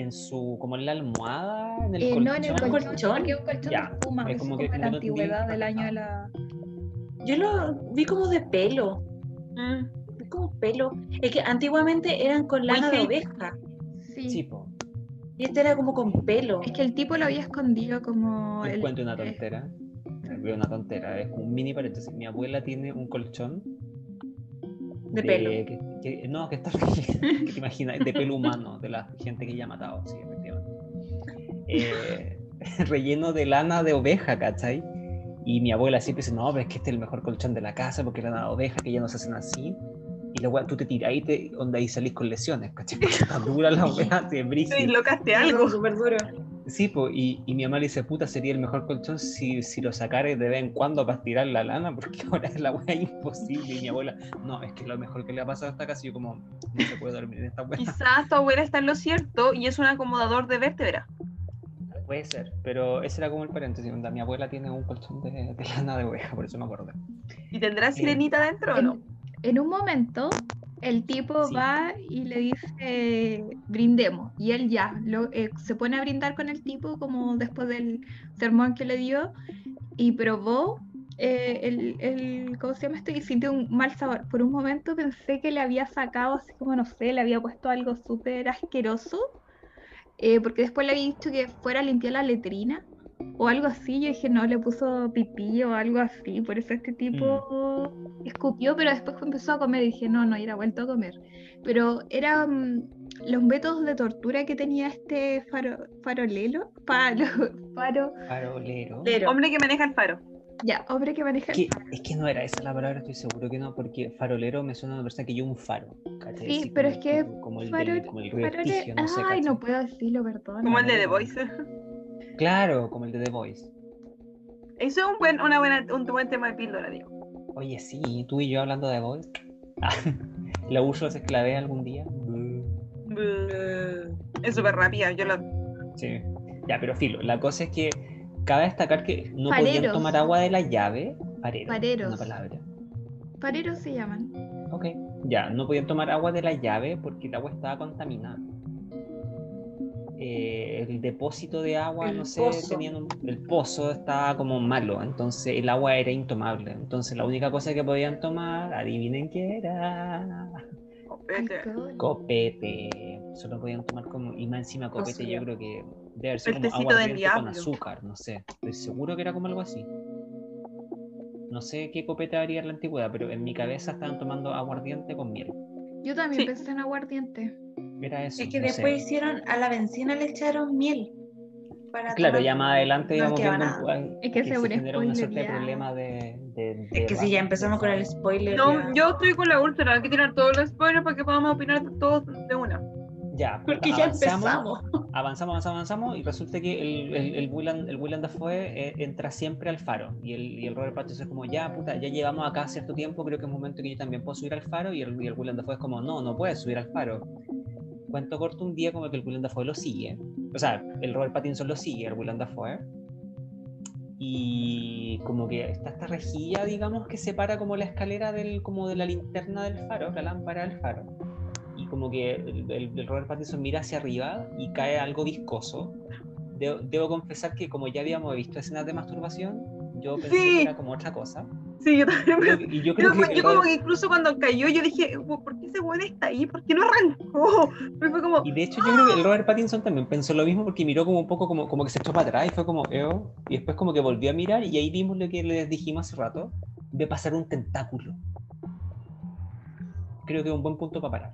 En su, como en la almohada, en el Eh, colchón. no en el ¿Un colchón, colchón? porque es un colchón Ya, de espuma, es como como, que de la antigüedad vi- del año de la. Yo lo vi como de pelo. Mm. Es como pelo. Es que antiguamente eran con lana de oveja. Sí. Sí, po, Y este era como con pelo. Es que el tipo lo había escondido como. les el- cuento una eh, tontera. Veo una tontera, es un mini paréntesis. Mi abuela tiene un colchón De pelo. que- que- no, que está que te imaginas, de pelo humano, de la gente que ya ha matado, sí, efectivamente. Eh, relleno de lana de oveja, ¿cachai? Y mi abuela siempre dice, no, pero es que este es el mejor colchón de la casa porque lana de oveja, que ya no se hacen así. Y luego tú te tiras y te, onda, y salís con lesiones, ¿cachai? Porque está dura la oveja, se Sí, locaste algo. súper duro. Sí, pues, y, y mi mamá le dice, puta, sería el mejor colchón si, si lo sacara de vez en cuando para tirar la lana, porque ahora es la weá imposible. Y mi abuela, no, es que lo mejor que le ha pasado a esta casa, y yo como, no se puede dormir en esta weá. Quizás tu abuela está en lo cierto y es un acomodador de vértebra. Puede ser, pero ese era como el paréntesis, onda, mi abuela tiene un colchón de, de lana de oveja, por eso me acordé. ¿Y tendrá sirenita dentro o no? En un momento, el tipo Sí. va y le dice, brindemos. Y él ya lo, eh, se pone a brindar con el tipo, como después del sermón que le dio, y probó eh, el, el, ¿cómo se llama esto? Y sintió un mal sabor. Por un momento pensé que le había sacado, así como, no sé, le había puesto algo súper asqueroso, eh, porque después le había dicho que fuera a limpiar la letrina. O algo así, yo dije, no, le puso pipí o algo así, por eso este tipo escupió, pero después empezó a comer y dije, no, no, y era vuelto a comer. Pero eran los métodos de tortura que tenía este faro, farolelo, faro, faro, Farolero. Pero, Hombre que maneja el faro. ya, hombre que maneja el Que- es que no era esa la palabra, estoy seguro que no, porque farolero me suena a una persona que lleva un faro. ¿cachai? Sí, Así pero como es que como el, farol- del, como el farole- no sé, Ay, ¿cachai? no puedo decirlo, perdón. Como el de The. Voice. Claro, como el de The Voice. Eso es un buen, una buena, un buen tema de píldora, digo. Oye, sí, tú y yo hablando de The Voice. ¿La uso se esclavé algún día? Es súper rápida, yo lo... Sí. Ya, pero filo, la cosa es que cabe destacar que no podían tomar agua de la llave Parero. Pareros. Una palabra. Pareros se llaman. Ok. Ya, no podían tomar agua de la llave porque el agua estaba contaminada. Eh, el depósito de agua, El no sé, pozo. un- el pozo estaba como malo, entonces el agua era intomable. Entonces la única cosa que podían tomar, adivinen qué era. Copete. Copete. Solo podían tomar como, y más encima copete, yo creo que debe haber sido El como aguardiente con azúcar, no sé. Estoy seguro que era como algo así. No sé qué copete habría en la antigüedad, pero en mi cabeza estaban tomando aguardiente con miel. Yo también Sí. pensé en aguardiente. Era eso. Es que no después sé. hicieron, a la benzina le echaron miel. para Claro, tomar. ya más adelante No íbamos viendo nada. un- Es que se ese un genera una suerte de ya. problema de, de- de Es que si ra- ya empezamos con el spoiler. No, ya- yo estoy con la úlcera, hay que tirar todos los spoilers para que podamos opinar de todos de. Ya, Porque ya empezamos. avanzamos, avanzamos, avanzamos y resulta que el, el, el Willem, el eh, entra siempre al faro y el, y el Robert Pattinson es como, ya, puta, ya llevamos acá cierto tiempo, creo que es momento que yo también puedo subir al faro y el, y el Dafoe es como, no, no puedes subir al faro. Cuento corto un día como que el Willem Dafoe lo sigue, o sea, el Robert Pattinson lo sigue, el Willem Dafoe, y como que está esta rejilla, digamos, que separa como la escalera del, como de la linterna del faro, la lámpara del faro como que el, el- Robert Pattinson mira hacia arriba y cae algo viscoso. Debo, debo confesar que como ya habíamos visto escenas de masturbación, yo pensé Sí. que era como otra cosa. Sí, yo también y yo Yo, creo que yo como que incluso cuando cayó, yo dije, ¿por qué ese weón está ahí? ¿Por qué no arrancó? Pero fue como, y de hecho yo creo que el Robert Pattinson también pensó lo mismo porque miró como un poco como, como que se echó para atrás y fue como, "Eo", y después como que volvió a mirar y ahí vimos lo que les dijimos hace rato, de pasar un tentáculo. Creo que es un buen punto para parar.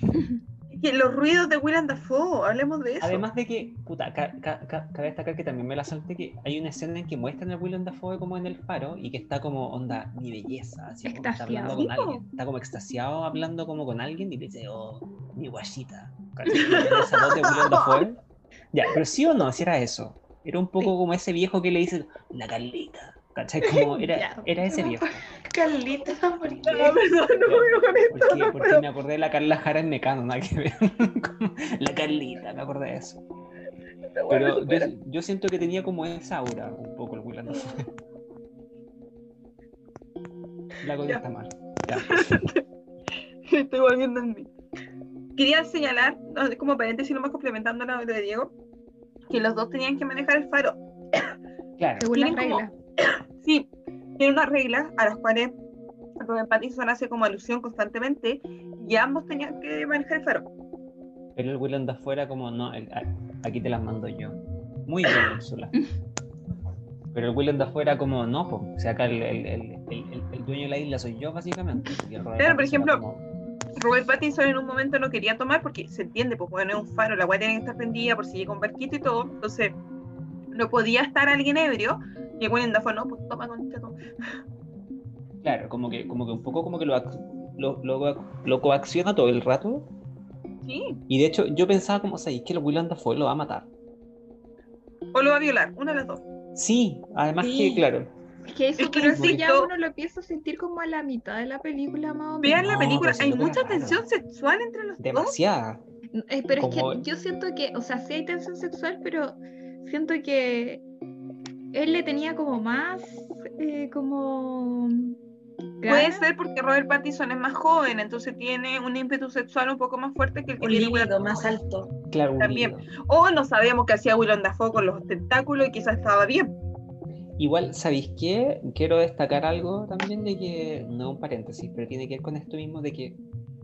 que los ruidos de Willem Dafoe, hablemos de eso. Además de que, puta, ca- ca- ca- cabe destacar que también me la salté que hay una escena en que muestran a Willem Dafoe como en el faro y que está como, onda, mi belleza, así como está hablando con alguien, está como extasiado hablando como con alguien y le dice, oh, mi guachita. Ya, pero sí o no, si era eso. Era un poco Sí. como ese viejo que le dice, la Carlita. ¿Cachai? Como era, ese viejo. Carlita, ¿por No, qué? no, no, con esto Porque, no porque puedo. me acordé de la Carla Jara en Mecano, nada que ver. La Carlita, me acordé de eso. Bueno, Pero yo, siento que tenía como esa aura un poco el Willem Dafoe. La cosa está mal. Ya. Estoy volviendo en mí. Quería señalar, no, como paréntesis, nomás complementando lo de Diego, que los dos tenían que manejar el faro. Claro, Según las como- reglas. Sí, tiene unas reglas a las cuales Robert Pattinson hace como alusión constantemente y ambos tenían que manejar el faro. pero el Willem Dafoe era como, no, el- aquí te las mando yo. Muy bien, Úrsula. Pero el Willem Dafoe era como, no, po, o sea, acá el, el- el- dueño de la isla soy yo, básicamente. Claro, por ejemplo, como, Robert Pattinson en un momento no quería tomar porque se entiende, pues bueno, es un faro, la agua tiene que estar prendida por si llega un barquito y todo, entonces no podía estar alguien ebrio y el Willem Dafoe, no, pues toma con toma. claro, como que, como que un poco como que lo, lo, lo, lo coacciona todo el rato. Sí, Y de hecho, yo pensaba como, ¿sabes que el Willem Dafoe lo va a matar? o lo va a violar, una de las dos. Sí, además Sí. que, claro, Es que eso, Es que pero eso ya uno lo empieza a sentir como a la mitad de la película más o menos. Vean la No, película, si hay mucha raro. tensión sexual entre los dos. demasiada. Eh, pero es que yo siento que, o sea, sí hay tensión sexual, pero siento que él le tenía como más, eh, como... Puede ser porque Robert Pattinson es más joven, entonces tiene un ímpetu sexual un poco más fuerte que el que Un tiene líbido más alto. Claro, un También. O no sabíamos qué hacía Willem Dafoe con los tentáculos y quizás estaba bien. Igual, ¿sabéis qué? Quiero destacar algo también de que, no un paréntesis, pero tiene que ver con esto mismo de que,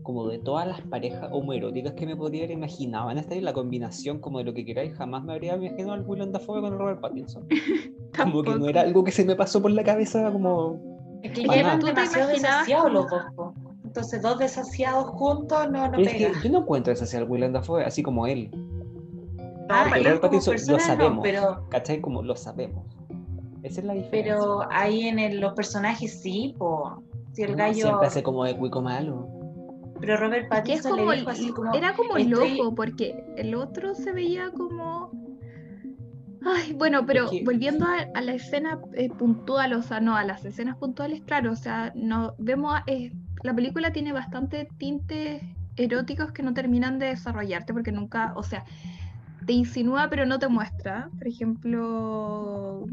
como de todas las parejas homoeróticas que me podría haber imaginado en esta y la combinación como de lo que queráis, jamás me habría imaginado al Willem Dafoe con Robert Pattinson. Como que no era algo que se me pasó por la cabeza como... Es que ya eran ¿Tú te demasiado desasiados los dos. Entonces, dos desasiados juntos no, no es que yo no encuentro eso hacia el Willem Dafoe, así como él. No, Ah, pero Robert Pattinson lo no, sabemos, pero, ¿cachai? Como lo sabemos. Esa es la diferencia. pero ahí en el- los personajes sí, po. Si el No, gallo. Siempre hace como de cuico malo. Pero Robert Que es Pattinson como, le dijo así como. era como estoy- loco, porque el otro se veía como... Ay, bueno, pero volviendo a, a la escena eh, puntual, o sea, no, a las escenas puntuales, claro, o sea, no vemos, eh, la película tiene bastante tintes eróticos que no terminan de desarrollarte porque nunca, o sea, te insinúa pero no te muestra. Por ejemplo,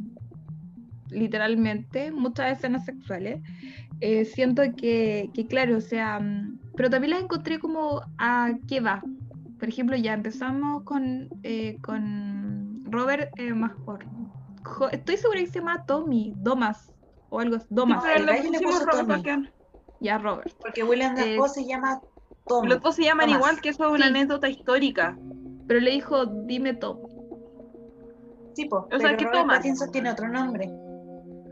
literalmente, muchas escenas sexuales. Eh, siento que, que, claro, o sea, mm, pero también las encontré como a qué va. Por ejemplo, ya empezamos con, eh, con Robert eh, más por Estoy segura que se llama Tommy, Domas, o algo así. Domas. Pero le el gallo le pusimos puso Robert Tommy. Bacon. Ya, Robert. Porque William Eh, Dafoe se llama Tom. Los dos se llaman Tomás. igual, que eso es una Sí. anécdota histórica. Pero le dijo, dime Tom. Sí, po, sea, pero ¿qué Robert Thomas? Pattinson tiene otro nombre.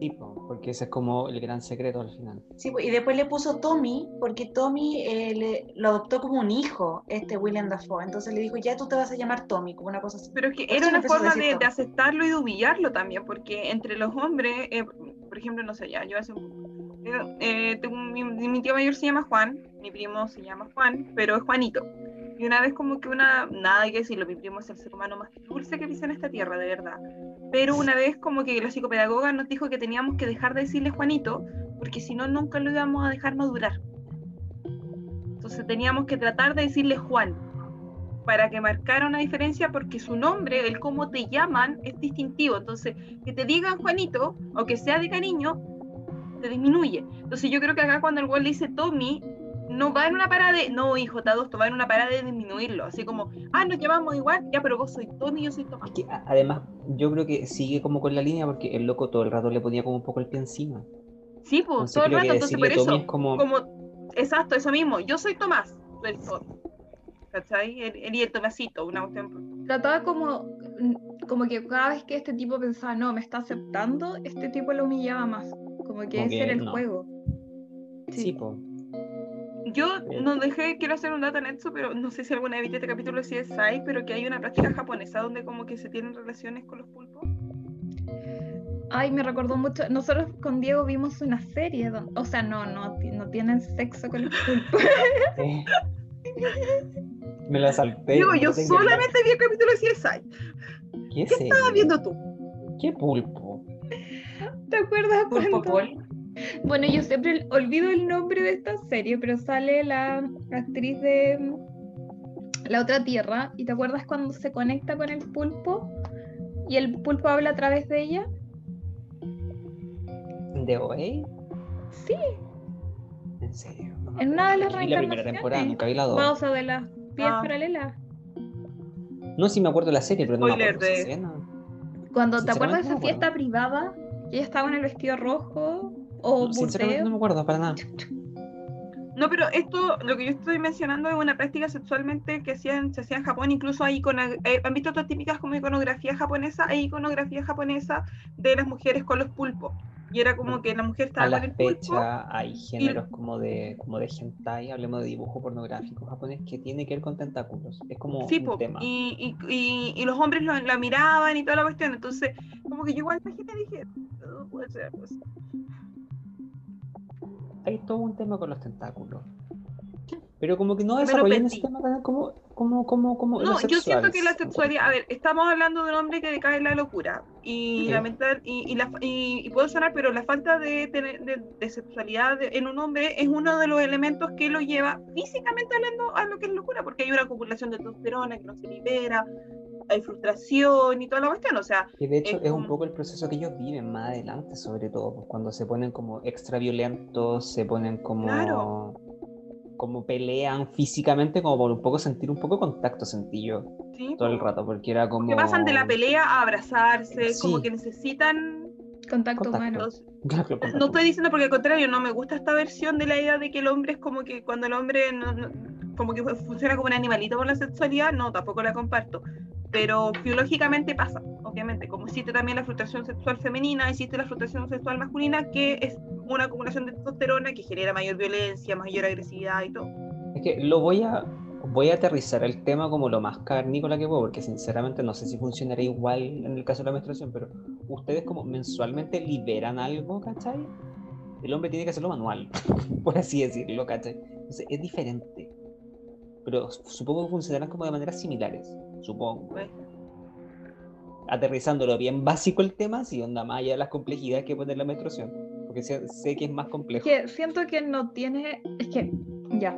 Tipo, porque ese es como el gran secreto al final. Sí, po, y después le puso Tommy, porque Tommy eh, le- lo adoptó como un hijo, este William Dafoe. Entonces le dijo, ya tú te vas a llamar Tommy, como una cosa así. Pero es que era una forma de, de aceptarlo y de humillarlo también, porque entre los hombres, eh, por ejemplo, no sé, ya, yo hace un eh, eh, tengo mi, mi tío mayor se llama Juan, mi primo se llama Juan, pero es Juanito. Y una vez como que una, nada hay que decirlo, mi primo es el ser humano más dulce que pisa en esta tierra, de verdad. Pero una vez como que la psicopedagoga nos dijo que teníamos que dejar de decirle Juanito, porque si no, nunca lo íbamos a dejar madurar. Entonces teníamos que tratar de decirle Juan, para que marcara una diferencia, porque su nombre, el cómo te llaman, es distintivo. Entonces, que te digan Juanito, o que sea de cariño, te disminuye. Entonces yo creo que acá cuando el güey le dice Tommy, no va en una parada de, no, hijo, te adopto, va en una parada de disminuirlo. Así como, ah, nos llamamos igual, ya, pero vos soy Tommy, yo soy Tomás. Es que a- además, yo creo que sigue como con la línea porque el loco todo el rato le ponía como un poco el pie encima. Sí, pues, Entonces todo el rato, entonces por eso, es como, como, exacto, eso mismo, yo soy Tomás, Tommy. ¿Cachai? Él, él y el Tomasito, una cuestión. Trataba como, como que cada vez que este tipo pensaba, no, me está aceptando, este tipo lo humillaba más. Como que Como ese que era el no. juego. sí, po. Yo no dejé, quiero hacer un dato en esto, pero no sé si alguna vez viste este capítulo de CSI, pero que hay una práctica japonesa donde como que se tienen relaciones con los pulpos. Ay, me recordó mucho. Nosotros con Diego vimos una serie, don- o sea, no, no, no tienen sexo con los pulpos. Me la salté. Digo, no yo solamente vi el capítulo de CSI. ¿Qué es ¿Qué estabas viendo tú? ¿Qué pulpo? ¿Te acuerdas Pulpo cuando? Bueno, yo siempre olvido el nombre de esta serie, pero sale la actriz de mm, La Otra Tierra. ¿Y te acuerdas cuando se conecta con el pulpo? Y el pulpo habla a través de ella. ¿De OA? Sí, ¿En serio? En una de las. Vi la primera temporada, nunca vi la dos. sea, de las vías Ah. paralelas. No, sí me acuerdo de la serie, pero no me acuerdo de esa escena. Cuando te acuerdas de esa fiesta privada, que ella estaba en el vestido rojo o No, Sinceramente no me acuerdo para nada. No, pero esto, lo que yo estoy mencionando es una práctica sexualmente que hacían, se hacía en Japón, incluso hay icono- eh, han visto otras típicas como iconografía japonesa, hay iconografía japonesa de las mujeres con los pulpos. Y era como que la mujer A estaba la con el pulpo. fecha hay géneros como de como de hentai, hablemos de dibujo pornográfico japonés que tiene que ver con tentáculos. Es como Sí, un po, tema. y, y, y, y los hombres lo, la miraban y toda la cuestión. Entonces, como que yo igual imaginé y dije, "Oh, puede ser, pues. Hay todo un tema con los tentáculos. Pero como que no desarrollan ese tema como, como, como, como No, yo siento que la sexual. sexualidad, a ver, estamos hablando de un hombre que decae en la locura y Ok. la mental, y, y, la, y, y puedo sonar, pero la falta de, tener- de, de sexualidad de- en un hombre es uno de los elementos que lo lleva físicamente hablando a lo que es locura, porque hay una acumulación de testosterona que no se libera, hay frustración y toda la cuestión, o sea, Que de hecho es es un como- poco el proceso que ellos viven más adelante, sobre todo, pues, cuando se ponen como extra violentos, se ponen como, Claro. como pelean físicamente, como por un poco sentir un poco de contacto sentí yo ¿sí? todo el rato, porque era como... que pasan de la pelea a abrazarse, como Sí. que necesitan Contacto, Contacto. humano. Claro, No contacto. estoy diciendo porque al contrario, no me gusta esta versión de la idea de que el hombre es como que cuando el hombre no- no- como que funciona como un animalito con la sexualidad, no, tampoco la comparto. Pero biológicamente pasa, obviamente, como existe también la frustración sexual femenina, existe la frustración sexual masculina, que es una acumulación de testosterona que genera mayor violencia, mayor agresividad y todo. Es que lo voy a, voy a aterrizar el tema como lo más carnícola que puedo, porque sinceramente no sé si funcionaría igual en el caso de la menstruación, pero ustedes como mensualmente liberan algo, ¿cachai? El hombre tiene que hacerlo manual, por así decirlo, ¿cachai? Entonces es diferente. Pero supongo que funcionarán como de maneras similares, supongo. Pues, Aterrizándolo bien básico el tema, si onda más allá de las complejidades que pone la menstruación, porque sé, sé que es más complejo. que siento que no tiene. Es que, ya.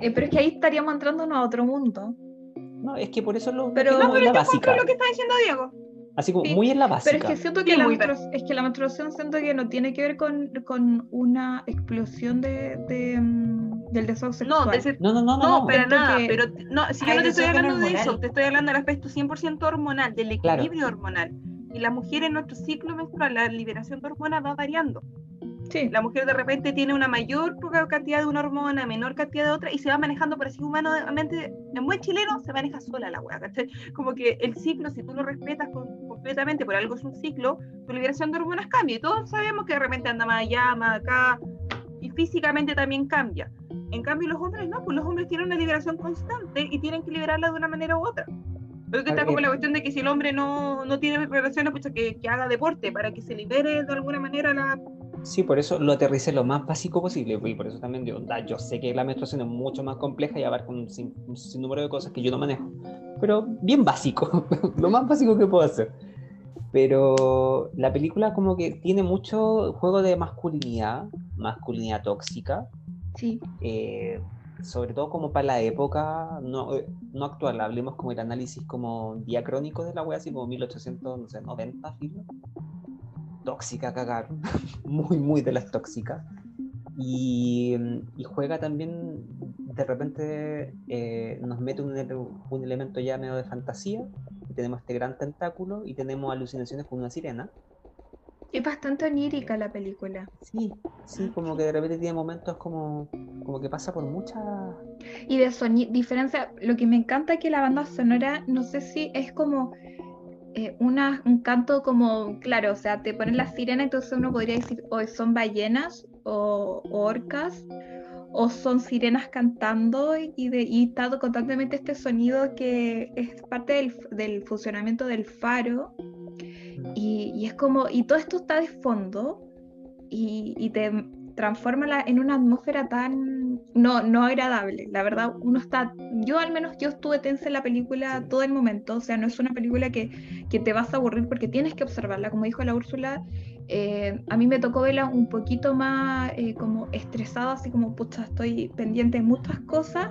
Eh, pero es que ahí estaríamos entrándonos a otro mundo. No, es que por eso lo Pero- No, la Pero básica. lo que está diciendo Diego. Así como Sí, muy en la Pero básica. es que siento que Sí, la, es que la menstruación siento que no tiene que ver con, con una explosión de, de, mm, del deseo sexual. No, de No, no, no, no. no, no. para nada, que- pero no, si yo no te estoy hablando de eso, hormonal. te estoy hablando del aspecto 100% hormonal, del Claro. equilibrio hormonal. Y la mujer en nuestro ciclo menstrual, la liberación de hormonas va variando. Sí. La mujer de repente tiene una mayor cantidad de una hormona, menor cantidad de otra, y se va manejando por así humanamente. En buen chileno se maneja sola la ¿cachai? Como que el ciclo, si tú lo respetas con- completamente, por algo es un ciclo, tu liberación de hormonas cambia. Y todos sabemos que de repente anda más allá, más acá, y físicamente también cambia. En cambio, los hombres no, pues los hombres tienen una liberación constante y tienen que liberarla de una manera u otra. Pero que A está como ver. la cuestión de que si el hombre no, no tiene relaciones, pues que, que haga deporte para que se libere de alguna manera la, Sí, por eso lo aterricé lo más básico posible. Y por eso también digo, "Da, yo sé que la menstruación es mucho más compleja y abarca un, sin, un sinnúmero de cosas que yo no manejo. Pero bien básico, lo más básico que puedo hacer. Pero la película como que tiene mucho juego de masculinidad, masculinidad tóxica, Sí. eh, sobre todo como para la época, no, eh, no actual, hablemos como el análisis como diacrónico de la wea, así como 1890, filo. Tóxica a cagar, muy, muy de las tóxicas. Y, y juega también, de repente eh, nos mete un, un elemento ya medio de fantasía, y tenemos este gran tentáculo y tenemos alucinaciones con una sirena. Es bastante onírica la película. Sí, sí, como que de repente tiene momentos como, como que pasa por muchas Y de diferencia, lo que me encanta es que la banda sonora, no sé si es como eh, una, un canto como, claro, o sea, te ponen la sirena, entonces uno podría decir, o son ballenas o, o orcas, o son sirenas cantando y, de, y está constantemente este sonido que es parte del, del funcionamiento del faro. Y, y es como, y todo esto está de fondo y, y te transforma la- en una atmósfera tan no, no agradable. La verdad, uno está, yo al menos yo estuve tensa en la película todo el momento, o sea, no es una película que, que te vas a aburrir porque tienes que observarla, como dijo la Úrsula. eh, a mí me tocó verla un poquito más eh, como estresada, así como, pucha, estoy pendiente de muchas cosas.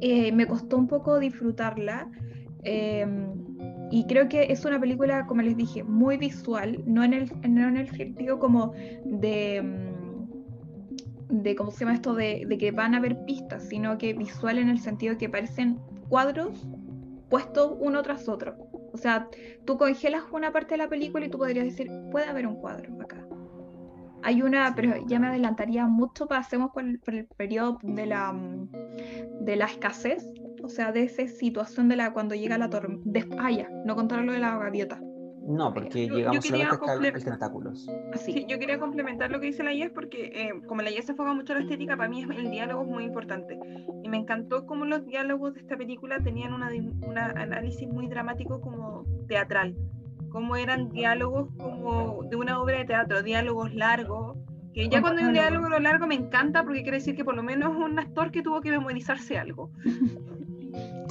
eh, me costó un poco disfrutarla. eh, y creo que es una película, como les dije, muy visual, no en el, no en el sentido como de, mm, de ¿cómo se llama esto? De, de que van a haber pistas, sino que visual en el sentido de que parecen cuadros puestos uno tras otro. O sea, tú congelas una parte de la película y tú podrías decir, puede haber un cuadro acá. Hay una, pero ya me adelantaría mucho, pasemos por el, por el periodo de la, de la escasez, o sea, de esa situación de la cuando llega la tormenta. Ah, no contar lo de la gaviota. No, porque Yo- yo llegamos quería solamente hasta el- el complementar. tentáculos. Sí, yo quería complementar lo que dice la Yes porque eh, como la Yes se enfoca mucho en la estética, para mí es- el diálogo es muy importante. Y me encantó cómo los diálogos de esta película tenían un análisis muy dramático como teatral. Cómo eran diálogos como de una obra de teatro, diálogos largos. Que ya cuando hay un diálogo lo largo me encanta porque quiere decir que por lo menos es un actor que tuvo que memorizarse algo.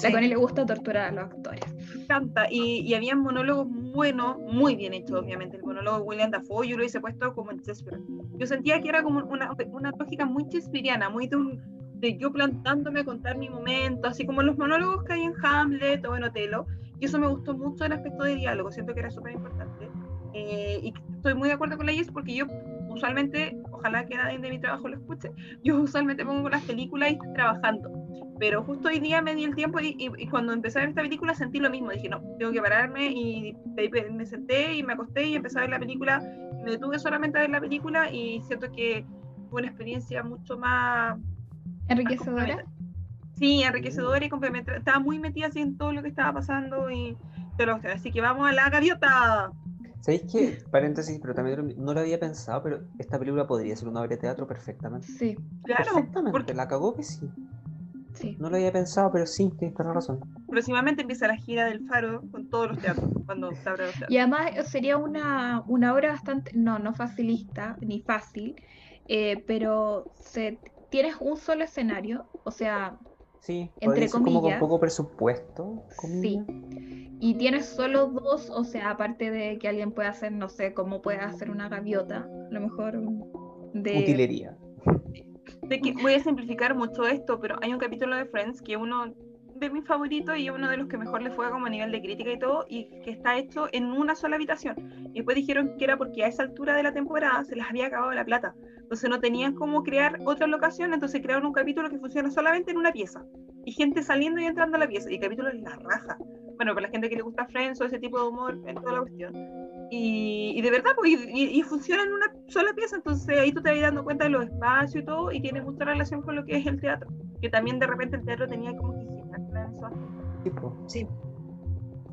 La Connie le gusta torturar a los actores. Me encanta. Y, y había monólogos buenos, muy bien hechos, obviamente. El monólogo de William Dafoe yo lo hice puesto como en Shakespeare. Yo sentía que era como una, una lógica muy shakespeariana, muy de, un, de yo plantándome a contar mi momento, así como los monólogos que hay en Hamlet o en Otelo. Y eso me gustó mucho el aspecto de diálogo, siento que era súper importante. Eh, y estoy muy de acuerdo con la Yes porque yo usualmente, ojalá que nadie de mi trabajo lo escuche, yo usualmente pongo las películas y estoy trabajando. Pero justo hoy día me di el tiempo y, y- y cuando empecé a ver esta película sentí lo mismo. Dije, no, tengo que pararme y me senté y me acosté y empecé a ver la película. Me detuve solamente a ver la película y siento que fue una experiencia mucho más... Enriquecedora. Sí, enriquecedora y complementaria. Estaba muy metida así en todo lo que estaba pasando y te lo Así que vamos a la gaviota. ¿Sabéis qué? Paréntesis, pero también no lo había pensado, pero esta película podría ser una obra de teatro perfectamente. Sí, Claro, Perfectamente, porque la cagó que sí. Sí. No lo había pensado, pero sí, tienes toda la razón. próximamente empieza la gira del Faro con todos los teatros, cuando se abran los teatros. Y además eh, sería una, una obra bastante, no, no facilista, ni fácil, eh, pero se, tienes un solo escenario, o sea, Sí, Entre ser como con comillas. poco presupuesto. Sí. comillas. y tienes solo dos, o sea, aparte de que alguien pueda hacer, no sé, cómo puede hacer una gaviota, a lo mejor de... Utilería. Sé que voy a simplificar mucho esto, pero hay un capítulo de Friends que uno de mis favoritos y uno de los que mejor le fue como a nivel de crítica y todo, y que está hecho en una sola habitación. Y después dijeron que era porque a esa altura de la temporada se les había acabado la plata. Entonces no tenían cómo crear otra locación, entonces crearon un capítulo que funciona solamente en una pieza. Y gente saliendo y entrando a la pieza. Y el capítulo es la raja. Bueno, para la gente que le gusta Friends o ese tipo de humor, en toda la cuestión. Y, y de verdad, pues, y, y, funciona en una sola pieza, entonces ahí tú te vas dando cuenta de los espacios y todo, y tiene mucha relación con lo que es el teatro. Que también de repente el teatro tenía como que Sí, pues. Sí.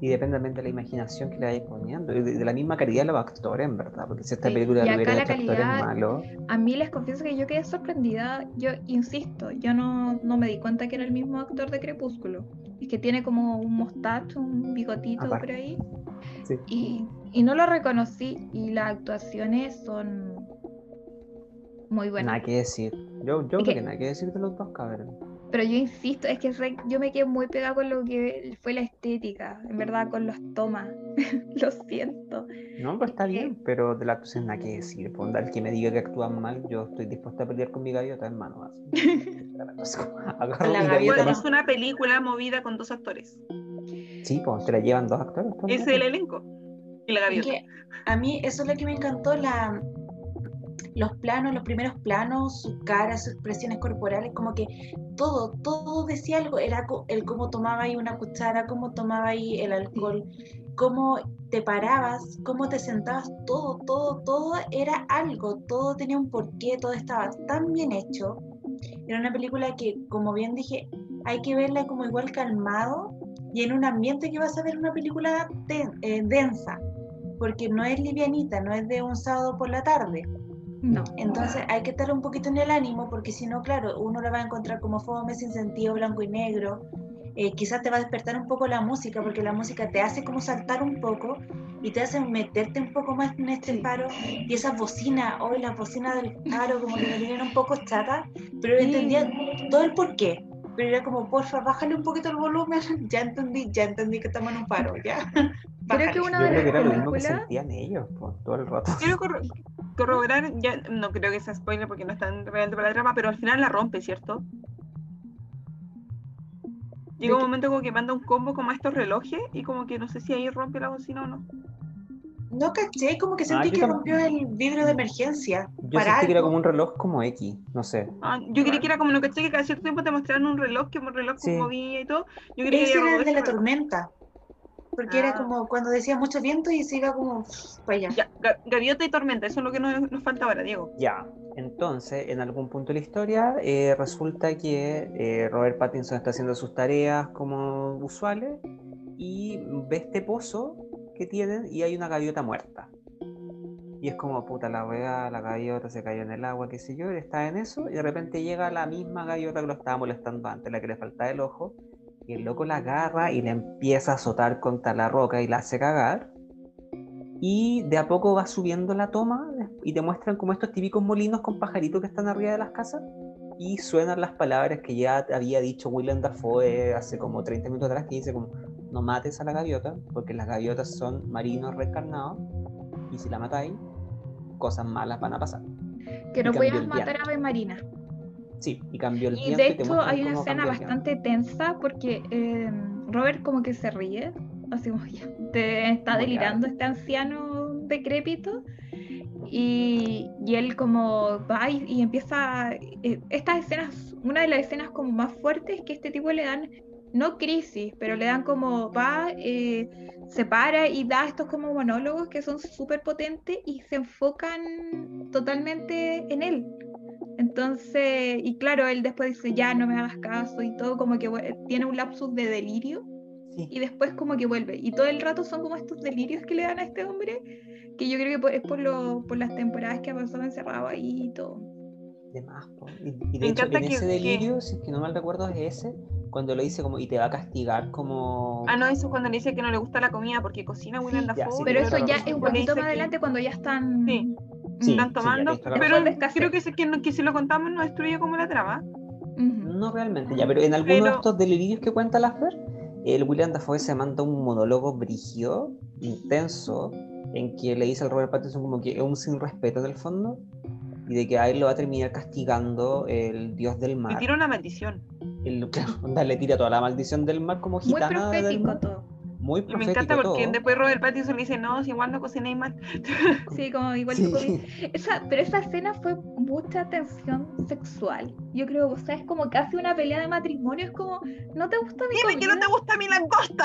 Y depende también de la imaginación que le vayas poniendo, y de, de la misma calidad de los actores, en verdad, porque si esta Sí, película y lo acá hubiera la hecho actores malos, A mí les confieso que yo quedé sorprendida. Yo insisto, yo no, no me di cuenta que era el mismo actor de Crepúsculo. Es que tiene como un mostacho, un bigotito Aparte. por ahí. Sí. Y, y no lo reconocí. Y las actuaciones son muy buenas. nada que decir. Yo, yo Es creo que- que nada que decir de los dos cabrón. Pero yo insisto, es que re- yo me quedé muy pegada con lo que fue la estética, en verdad, con los tomas. lo siento. No, pues está bien, pero de la actuación nada que decir. Pues, el que me diga que actúan mal, yo estoy dispuesta a pelear con mi gaviota en mano. La gaviota es una película movida con dos actores. Sí, pues te la llevan dos actores. Es el elenco. Y la Es gaviota. que a mí eso es lo que me encantó, la, los planos, los primeros planos, su cara, sus expresiones corporales, como que todo, todo decía algo, era el cómo tomaba ahí una cuchara, cómo tomaba ahí el alcohol, cómo te parabas, cómo te sentabas, todo, todo, todo era algo, todo tenía un porqué, todo estaba tan bien hecho. Era una película que, como bien dije, hay que verla como igual calmado y en un ambiente que vas a ver una película den- eh, densa, porque no es livianita, no es de un sábado por la tarde. No. Entonces hay que estar un poquito en el ánimo, porque si no, claro, uno la va a encontrar como fome, sin sentido, blanco y negro. Eh, quizás te va a despertar un poco la música, porque la música te hace como saltar un poco y te hace meterte un poco más en este Sí. faro. Y esas bocinas, hoy las bocinas del faro, como que me tenían un poco chata, pero entendía todo el porqué. Pero era como, porfa, bájale un poquito el volumen. Ya entendí, ya entendí que estamos en un paro, ya. Creo que una de las era lo mismo que películas. sentían ellos, pues, todo el rato. Quiero corro- corroborar, ya no creo que sea spoiler porque no están realmente para la trama, pero al final la rompe, ¿cierto? Llega un momento como que manda un combo como a estos relojes y como que no sé si ahí rompe la bocina o no. No caché, como que Ah, sentí yo que tam- rompió el vidrio de emergencia. Yo para sentí que era algo. como un reloj como X, no sé. Ah, yo creí que era como no caché que cada cierto tiempo te mostraban un reloj que un reloj Sí. como movía y todo. Yo creí que Ese era era el de la tormenta. Porque era Ah. como cuando decía mucho viento y se iba como para allá. Ya, ga- gaviota y tormenta, eso es lo que nos, nos falta ahora, Diego. Ya, entonces, en algún punto de la historia, eh, resulta que eh, Robert Pattinson está haciendo sus tareas como usuales y ve este pozo que tienen y hay una gaviota muerta. Y es como, puta, la wea, la gaviota se cayó en el agua, qué sé yo, él está en eso, y de repente llega la misma gaviota que lo estaba molestando antes, la que le faltaba el ojo, y el loco la agarra y le empieza a azotar contra la roca y la hace cagar. Y de a poco va subiendo la toma y te muestran como estos típicos molinos con pajaritos que están arriba de las casas. Y suenan las palabras que ya había dicho Willem Dafoe hace como 30 minutos atrás, que dice como, no mates a la gaviota, porque las gaviotas son marinos reencarnados, y si la matáis, cosas malas van a pasar. Que no el matar a. Ave Marina. Sí, y cambió el Y de hecho hay una escena bastante tensa porque eh, Robert como que se ríe, así como ya, te está delirando este anciano decrépito y, y él como va y, y empieza, eh, estas escenas, una de las escenas como más fuertes es que este tipo le dan, no crisis, pero le dan como va, eh, se para y da estos como monólogos que son súper potentes y se enfocan totalmente en él. Entonces, y claro, él después dice, ya no me hagas caso y todo, como que tiene un lapsus de delirio Sí. y después como que vuelve. Y todo el rato son como estos delirios que le dan a este hombre, que yo creo que es por, lo, por las temporadas que ha pasado encerrado ahí y todo. De más, po. Y, y de hecho, encanta en que- ese que- delirio, si es que no mal recuerdo, es ese, cuando lo dice como, y te va a castigar como... Ah, no, eso es cuando le dice que no le gusta la comida porque cocina William Sí, ya, Dafoe. sí, Pero eso ya es un poquito más que- adelante cuando ya están... Sí. Sí, están tomando, la pero creo que, se- que, no- que si lo contamos no destruye como la trama. Ujú. No realmente, ya, pero en alguno de Pero- estos delirios que cuenta la Fer, el William Dafoe se manda un monólogo brígido, intenso, en que le dice al Robert Pattinson como que es un sin respeto en el fondo, y de que a él lo va a terminar castigando el dios del mar. tira una maldición. el, claro, onda, le tira toda la maldición del mar como Muy gitana del profético mar. todo. Muy Y me profético encanta porque todo. después Robert Pattinson le dice, no, si igual no cocinéis mal. Sí, como igual Sí. tú Esa, pero esa escena fue mucha tensión sexual. Yo creo, o sea, es como casi una pelea de matrimonio. Es como, ¿no te gusta mi Dime que no te gusta mi langosta.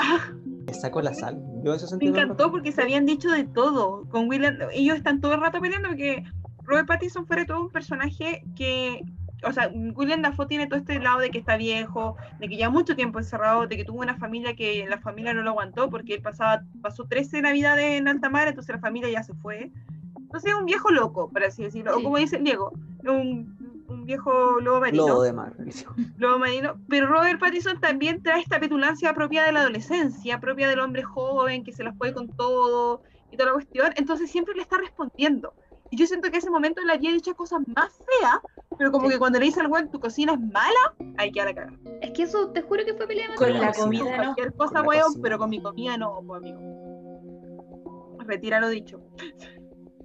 Le sacó la sal. Yo eso Me encantó porque se habían dicho de todo. Con William, ellos están todo el rato peleando porque Robert Pattinson fue todo un personaje que, o sea, William Dafoe tiene todo este lado de que está viejo, de que ya mucho tiempo encerrado, de que tuvo una familia que la familia no lo aguantó porque él pasaba, pasó 13 navidades en alta mar, entonces la familia ya se fue. Entonces es un viejo loco, por así decirlo. O Sí. como dice Diego, un, un viejo lobo marino. Lobo de mar. Lobo marino, pero Robert Pattinson también trae esta petulancia propia de la adolescencia, propia del hombre joven que se las puede con todo y toda la cuestión, entonces siempre le está respondiendo. Y yo siento que ese momento le había dicho cosas más feas, pero como Sí. que cuando le dice al weón, tu cocina es mala, ahí queda la cara. Es que eso, te juro que fue pelea de Con la cocina. comida no. Cualquier cosa, Con la weón, cocina. pero con mi comida no, pues amigo. Retira lo dicho.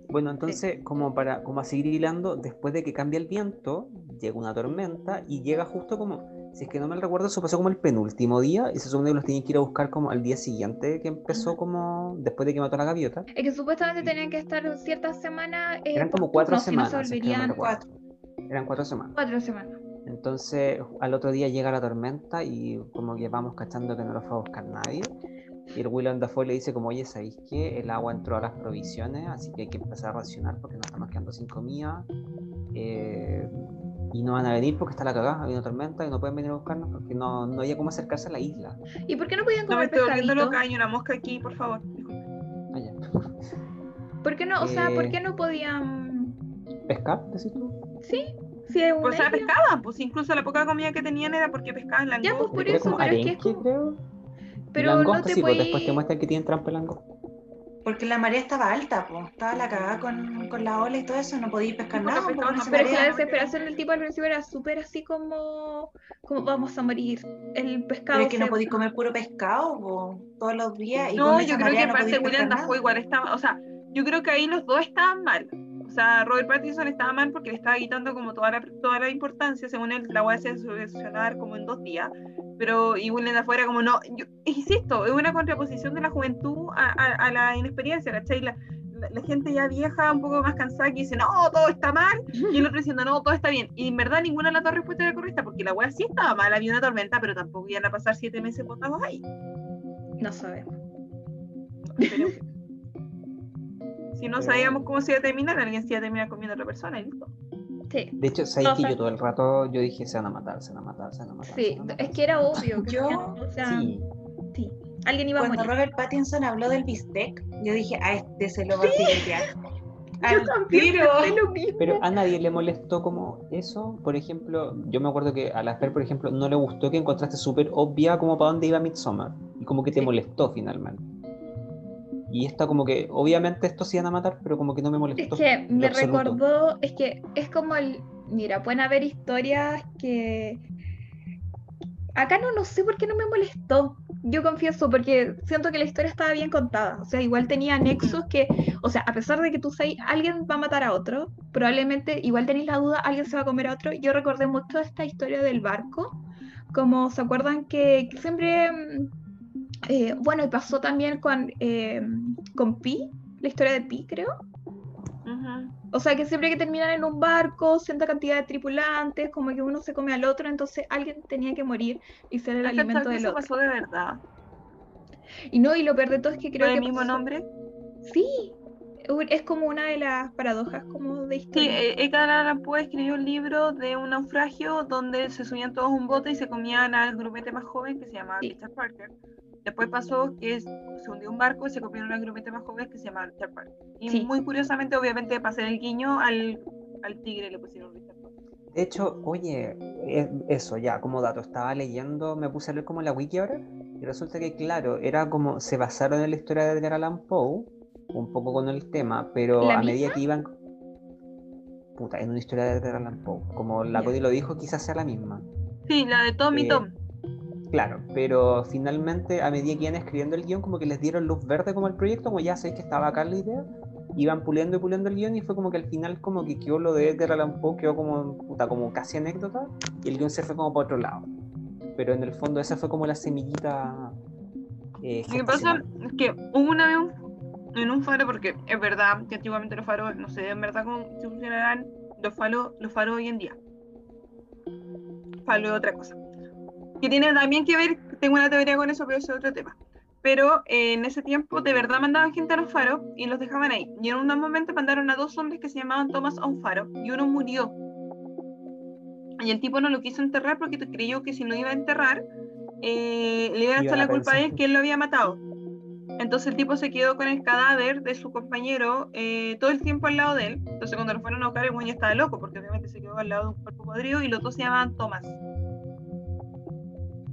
Bueno, entonces, como para como a seguir hilando, después de que cambia el viento, llega una tormenta y llega justo como, si es que no me recuerdo, eso pasó como el penúltimo día y se supone que los tienen que ir a buscar como al día siguiente que empezó como después de que mató a la gaviota. Es que supuestamente tenían que estar ciertas semanas. eh, Eran como cuatro no semanas. si que no volverían. Eran cuatro semanas. cuatro semanas. Entonces, al otro día llega la tormenta y como que vamos cachando que no lo fue a buscar nadie. Y el William Dafoe le dice como, oye, ¿sabéis qué? El agua entró a las provisiones, así que hay que empezar a racionar porque nos estamos quedando sin comida. eh, y no van a venir porque está la cagada, hay una tormenta y no pueden venir a buscarnos porque no, no había cómo acercarse a la isla. ¿Y por qué no podían No me comer estoy loca, hay una mosca aquí, por favor. Allá. ¿Por qué no? O sea, ¿por Eh, qué no podían.? ¿Pescar, decís tú? Sí, sí, es Pues, o sea, pescaban, pues incluso la poca comida que tenían era porque pescaban Ya, pues, langosta. por eso, pero es que es como- creo. Pero langosta, no te sí, pues después te muestran que tienen trampa langosta. Porque la marea estaba alta, pues. Estaba la cagada con, con la ola y todo eso, no podía pescar nada. Pero la desesperación del tipo al principio era súper así como, como vamos a morir. El pescado Pero es que no podéis comer puro pescado po, todos los días. Y No, yo creo que aparte William Dafoe igual estaba, o sea, yo creo que ahí los dos estaban mal. O sea, Robert Pattinson estaba mal porque le estaba quitando como toda la, toda la importancia, según él, la voy a solucionar como en dos días. Pero, y William Dafoe era como, no, yo insisto, es una contraposición de la juventud a, a- a la inexperiencia, ¿cachai? La, la, la gente ya vieja, un poco más cansada, que dice, no, todo está mal, y el otro diciendo, no, todo está bien. Y en verdad ninguna de las dos respuestas era correcta, porque la wea sí estaba mal, había una tormenta, pero tampoco iban a pasar siete meses botados ahí. No sabemos. Pero- si no sabíamos cómo se iba a terminar, alguien se iba a terminar comiendo a otra persona y listo. Sí, De hecho, sabéis O que sea- yo todo el rato yo dije se van a matar, se van a matar, se van a matar. sí. a matar, Es que era a matar". obvio. que Yo- o sea, sí. Sí, Alguien iba a Cuando morir. Robert Pattinson habló del bistec, yo dije, a este se lo va a filetear. Yo también lo mismo. pero a nadie le molestó como eso. Por ejemplo, yo me acuerdo que a la Fer, por ejemplo, no le gustó que encontraste súper obvia como para dónde iba Midsommar. Y como que te Sí. molestó finalmente. Y esta como que, obviamente estos se iban a matar, pero como que no me Es molestó. que en me recordó, es que es como el, mira, pueden haber historias que acá no, no sé por qué no me molestó. Yo confieso, porque siento que la historia estaba bien contada. O sea, igual tenía nexos que, o sea, a pesar de que tú sabes, alguien va a matar a otro, probablemente igual tenéis la duda, alguien se va a comer a otro. Yo recordé mucho esta historia del barco, como se acuerdan que, que siempre, mm, eh, bueno, y pasó también con, eh, con Pi, la historia de Pi, creo. O sea, que siempre que terminan en un barco, cierta cantidad de tripulantes, como que uno se come al otro, entonces alguien tenía que morir y ser el ¿Has cachado alimento del eso otro. pasó de verdad? Y no, y lo peor de todo es que creo ¿Con que el mismo pasó- nombre? Sí, es como una de las paradojas como de Sí, historia. eh, Edgar Allan Poe escribió un libro de un naufragio donde se subían todos a un bote y se comían al grumete más joven que se llamaba Sí. Richard Parker. Después pasó que es- se hundió un barco y se comieron al grumete más joven que se llamaba Richard Parker. Y Sí. muy curiosamente, obviamente, para hacer el guiño al, al tigre le pusieron Richard Parker. De hecho, oye, e- eso ya, como dato, estaba leyendo, me puse a leer como la wiki ahora, y resulta que, claro, era como, se basaron en la historia de Edgar Allan Poe, un poco con el tema, pero ¿La a medida misma? que iban... Puta, en una historia de Edgar Allan Poe, como la. Cody lo dijo, quizás sea la misma. Sí, la de Tom y Eh, Tom. Claro, pero finalmente a medida que iban escribiendo el guion, como que les dieron luz verde como el proyecto, como ya sabéis que estaba acá la idea, iban puliendo y puliendo el guion y fue como que al final como que quedó lo de Edgar Allan Poe, quedó como, puta, como casi anécdota y el guion se fue como para otro lado. pero en el fondo esa fue como la semillita. eh, Lo que pasa es que hubo una vez un- en un faro, porque es verdad que antiguamente los faros, no sé en verdad cómo se funcionarán los faros, los faros hoy en día. Faro es otra cosa. Que tiene también que ver, tengo una teoría con eso, pero eso es otro tema. Pero eh, en ese tiempo de verdad mandaban gente a los faros y los dejaban ahí. Y en un momento mandaron a dos hombres que se llamaban Thomas a un faro y uno murió. Y el tipo no lo quiso enterrar porque creyó que si lo iba a enterrar, eh, le iba a echar la culpa a él que él lo había matado. Entonces el tipo se quedó con el cadáver de su compañero eh, todo el tiempo al lado de él. Entonces cuando lo fueron a buscar, el güey ya estaba loco, porque obviamente se quedó al lado de un cuerpo podrido y los dos se llamaban Thomas.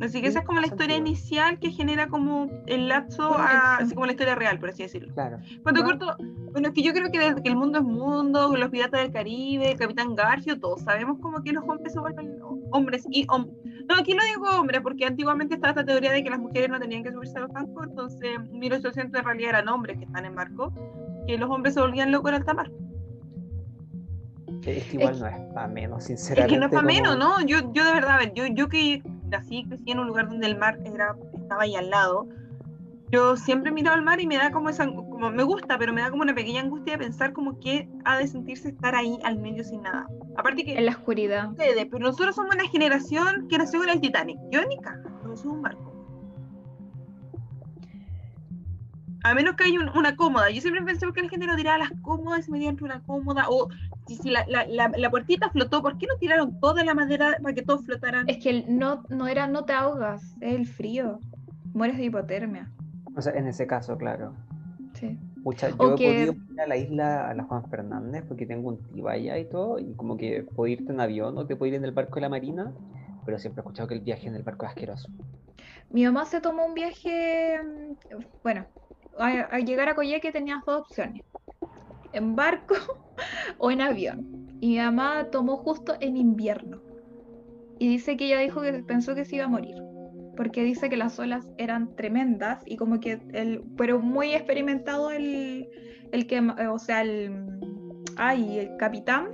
Así que esa es como la historia Sentido. inicial que genera como el lapso, a, así como la historia real, por así decirlo. Claro. Cuando corto, bueno, es que yo creo que desde que el mundo es mundo, los piratas del Caribe, Capitán Garfio, todos sabemos como que los hombres se vuelven hombres y hom- No, aquí no digo hombres, porque antiguamente estaba esta teoría de que las mujeres no tenían que subirse a los barcos, entonces en 1800 en realidad eran hombres que están en barco, que los hombres se volvían locos en alta mar. Es que igual Es- no es para menos, Es sinceramente. que no es para como- menos, ¿no? Yo, yo de verdad, a ver, yo, yo que nací, crecí en un lugar donde el mar era, estaba ahí al lado, yo siempre miraba al mar y me da como esa, como me gusta, pero me da como una pequeña angustia de pensar como que ha de sentirse estar ahí al medio sin nada. Aparte que En la oscuridad. ustedes, pero nosotros somos una generación que nació con el Titanic. Yo ni caga, no soy un barco. A menos que haya un- una cómoda. Yo siempre pensé que la gente no tiraba las cómodas y de una cómoda. O si, si la, la, la, la puertita flotó, ¿por qué no tiraron toda la madera para que todos flotaran? Es que el no, no era no te ahogas, es el frío. Mueres de hipotermia. O sea, en ese caso, claro. Sí. Pucha, yo O he podido ir a la isla, a la Juan Fernández, porque tengo un tío allá y todo, y como que puedo irte en avión o te puedo ir en el barco de la Marina, pero siempre he escuchado que el viaje en el barco es asqueroso. Mi mamá se tomó un viaje, mm, bueno, al llegar a Coyhaique tenías dos opciones, en barco o en avión. Y mi mamá tomó justo en invierno. Y dice que ella dijo que pensó que se iba a morir, porque dice que las olas eran tremendas y como que el, pero muy experimentado el, el que, eh, o sea, el, ay, el capitán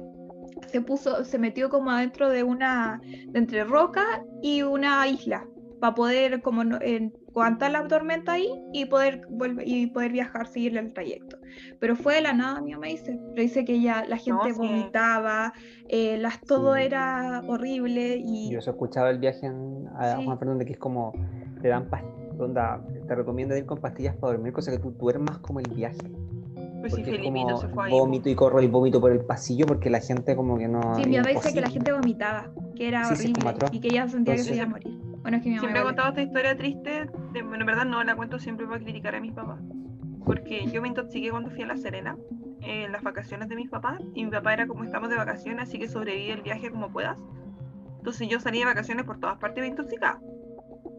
se puso, se metió como adentro de una, de entre roca y una isla para poder como no- en- aguantar la tormenta ahí y poder volver y poder viajar, seguir el trayecto. Pero fue de la nada, mi mamá dice. Pero dice que ya la gente sí. vomitaba, eh, las, todo Sí. era horrible y Yo he escuchado el viaje en- a Sí. Juan Fernández, que es como, te dan pastillas, te recomiendan ir con pastillas para dormir, cosa que tú duermas como el viaje. Pues sí, Porque es Felipito como se fue ahí. vómito y corro el vómito por el pasillo porque la gente como que no... sí, es mi mamá dice que la gente vomitaba, que era horrible y que ella sentía que se Entonces- iba a morir. Bueno, es que mi mamá Siempre he contado esta historia triste. de- bueno, en verdad no la cuento siempre para criticar a mis papás. Porque yo me intoxiqué cuando fui a La Serena, en las vacaciones de mis papás. Y mi papá era como estamos de vacaciones, así que sobrevive el viaje como puedas. Entonces yo salí de vacaciones por todas partes me intoxicada.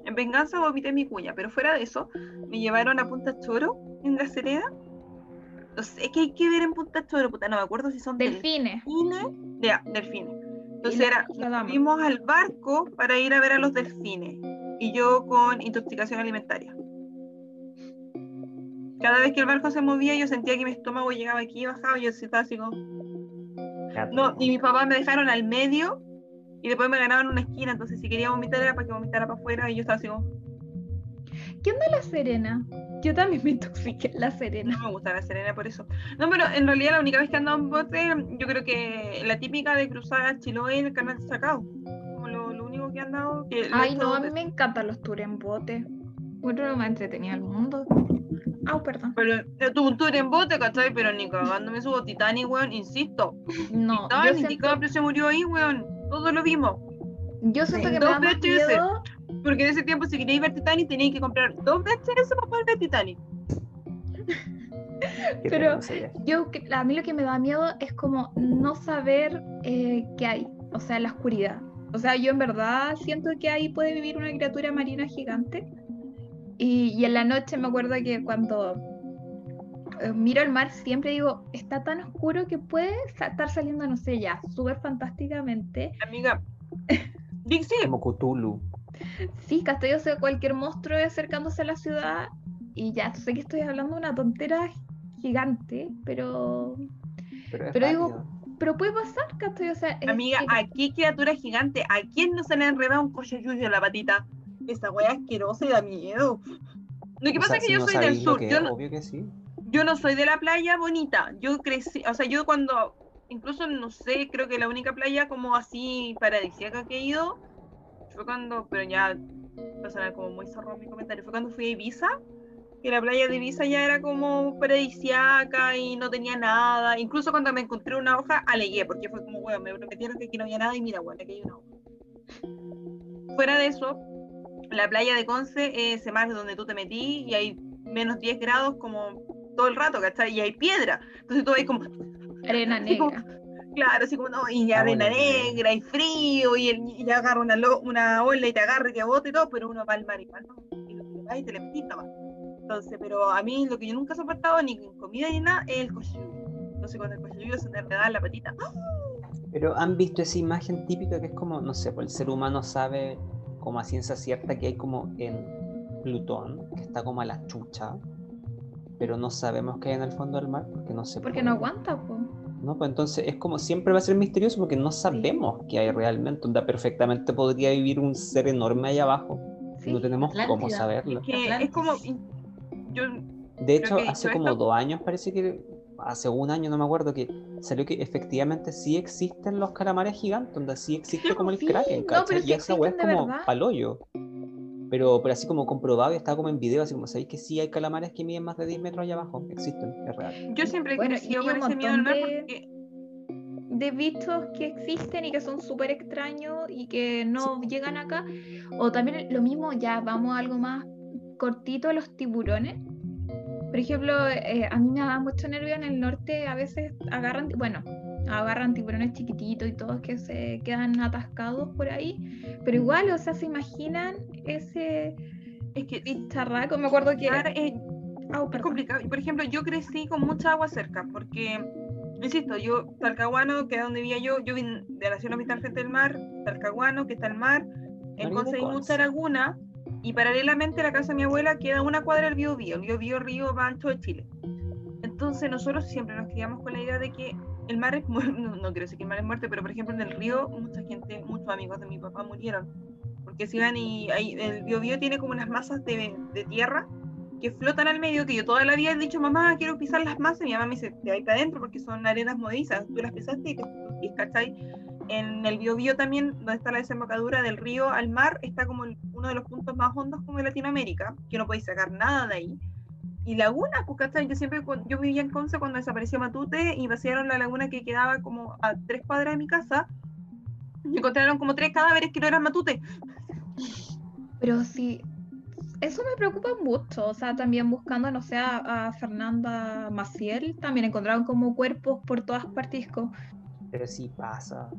En venganza vomité mi cuña, pero fuera de eso, me llevaron a Punta Choro en La Serena. No sé qué hay que ver en Punta Choro, puta, no me acuerdo si son Delfines. delfines. Delfines. Entonces era, Dama. fuimos al barco para ir a ver a los delfines y yo con intoxicación alimentaria. Cada vez que el barco se movía yo sentía que mi estómago llegaba aquí y bajaba y yo estaba así como... No, y mis papás me dejaron al medio y después me ganaban una esquina, entonces si quería vomitar era para que vomitara para afuera y yo estaba así como... ¿Qué onda la Serena? Yo también me intoxiqué en la Serena. No me gusta la Serena por eso. No, pero en realidad la única vez que he andado en bote, yo creo que la típica de cruzar a Chiloé en el canal de Sacao. Como lo, lo único que lo he Ay, no, a mí me encantan los tours en bote. Bueno, lo más entretenido del mundo. Ah, perdón. Pero yo tuve un tour en bote, ¿cachai? Pero ni cagando me subo Titanic, weón, insisto. No, yo Titanic, siento, DiCaprio se murió ahí, weón. Todos lo vimos. yo siento Sí. que me da más miedo. Porque en ese tiempo, si queréis ver Titanic, teníais que comprar dos VHS para poder ver Titanic. Pero-. Yo, a mí lo que me da miedo es como no saber eh, qué hay, o sea, la oscuridad. O sea, yo en verdad siento que ahí puede vivir una criatura marina gigante. Y, y en la noche me acuerdo que cuando eh, miro el mar siempre digo, está tan oscuro que puede estar saliendo, no sé, ya, súper fantásticamente. Amiga. Dixie, Como Cthulhu. Sí, Castillo sé cualquier monstruo acercándose a la ciudad y ya, sé que estoy hablando de una tontera gigante, pero Pero, digo, pero puede pasar, ¿cachai? O sea, Amiga, que- ¿a qué criatura gigante? ¿A quién no se le ha enredado un cochayuyo en la patita? Esa wea asquerosa y da miedo. Lo que O pasa sea, es que si yo no soy del sur. que Yo no, obvio que sí. yo no soy de la playa bonita. Yo crecí, o sea, yo cuando, incluso no sé, creo que la única playa como así paradisíaca que he ido fue cuando, pero ya sonar como muy zorro mi comentario, fue cuando fui a Ibiza, que la playa de Ibiza ya era como paradisíaca y no tenía nada. Incluso cuando me encontré una hoja, alegué, porque fue como, weón, me prometieron que aquí no había nada y mira, weón, aquí hay una hoja. Fuera de eso, la playa de Conce es ese mar donde tú te metí y hay menos 10 grados como todo el rato, ¿cachai? Y hay piedra. Entonces tú ves como, arena así como- negra. Claro, así como, no, y Ah, arena bueno, negra. y frío y, el, y ya agarra una, lo- una ola y te agarra y te bota y todo, pero uno va al mar igual, ¿no? Y lo que va y te le metís nomás. Entonces, pero a mí lo que yo nunca he soportado, ni en comida ni nada, es el cochillo. Entonces cuando el cochillo se te enreda en la patita, ¡ah! Pero han visto esa imagen típica que es como, no sé, pues el ser humano sabe como a ciencia cierta que hay como en Plutón, que está como a la chucha, pero no sabemos qué hay en el fondo del mar porque no se Porque puede. no aguanta, pues. No, pues entonces es como siempre va a ser misterioso porque no sabemos qué hay realmente. Onda, perfectamente podría vivir un ser enorme allá abajo. Sí. No tenemos cómo saberlo. que es Atlantis. como, yo De hecho, que hace como esto- dos años, parece que, hace un año, no me acuerdo, que salió que efectivamente sí existen los calamares gigantes, donde sí existe como el Sí, Kraken, no, y sí esa es como verdad. palollo. Pero, pero así como comprobado y estaba como en video, así como sabéis que sí hay calamares que miden más de 10 metros allá abajo. Existen, es real. Yo siempre he Bueno, crecido y con ese miedo al mar de- porque de bichos que existen y que son súper extraños y que no llegan acá. O también lo mismo, ya vamos a algo más cortito, los tiburones. Por ejemplo, eh, a mí me da mucho nervio en el norte, a veces agarran, bueno, agarran tiburones chiquititos y todos que se quedan atascados por ahí. Pero igual, o sea, se imaginan ese es que bicharraco, me acuerdo que... Claro, es, Au, es complicado. Por ejemplo, yo crecí con mucha agua cerca, porque, insisto, yo, Talcahuano, que es donde vivía yo, yo vine de la ciudad hospital frente al mar, Talcahuano, que está el mar, en Conce hay mucha laguna, y paralelamente a la casa de mi abuela queda una cuadra del Bío Bío, el Bío Bío río más ancho de Chile. Entonces nosotros siempre nos criamos con la idea de que el mar es no, no quiero decir que el mar es muerte, pero por ejemplo en el río mucha gente, muchos amigos de mi papá murieron, porque si van y ahí, el Bío Bío tiene como unas masas de, de tierra que flotan al medio, que yo toda la vida he dicho, mamá, quiero pisar las masas, y mi mamá me dice, te vas para adentro porque son arenas movedizas, tú las pisaste y te ¿cachai? En el Biobío también, donde está la desembocadura del río al mar, está como el- uno de los puntos más hondos como de Latinoamérica, que no podéis sacar nada de ahí. Y laguna, pues, ¿cachai? Yo siempre, yo vivía en Conce cuando desapareció Matute y vaciaron la laguna que quedaba como a tres cuadras de mi casa, y encontraron como tres cadáveres que no eran Matute. Pero sí, eso me preocupa mucho. O sea, también buscando, no sé, a, a Fernanda Maciel, también encontraron como cuerpos por todas partes. es Pero sí pasa.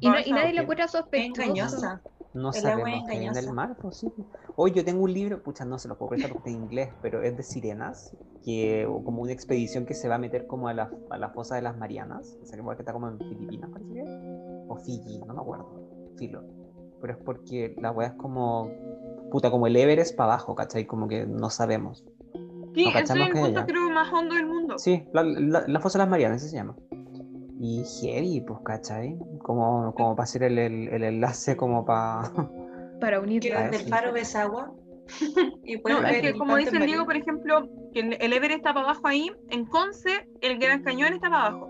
Y, no- y Pasa, nadie le encuentra Es sospechoso. engañosa. No es sabemos qué hay en el mar, pues sí. Hoy yo tengo un libro, pucha, no se lo puedo prestar porque está en inglés, pero es de sirenas, que o como una expedición que se va a meter como a la, a la fosa de las Marianas, que igual que está como en Filipinas, parece que es, o Fiji, no me acuerdo, filo. Pero es porque la weá es como, puta, como el Everest para abajo, ¿cachai? Como que no sabemos. Sí, No ese es el que punto creo más hondo del mundo. Sí, la, la, la fosa de las Marianas, así se llama. Y heavy, pues, ¿cachai? Como, como para hacer el, el, el enlace, como para... Para Que unirla. Ah, desde el faro ves agua. y No, ver es que como dice el Diego, por ejemplo, que el, Everest está para abajo ahí, en Conce el Gran Cañón está para abajo.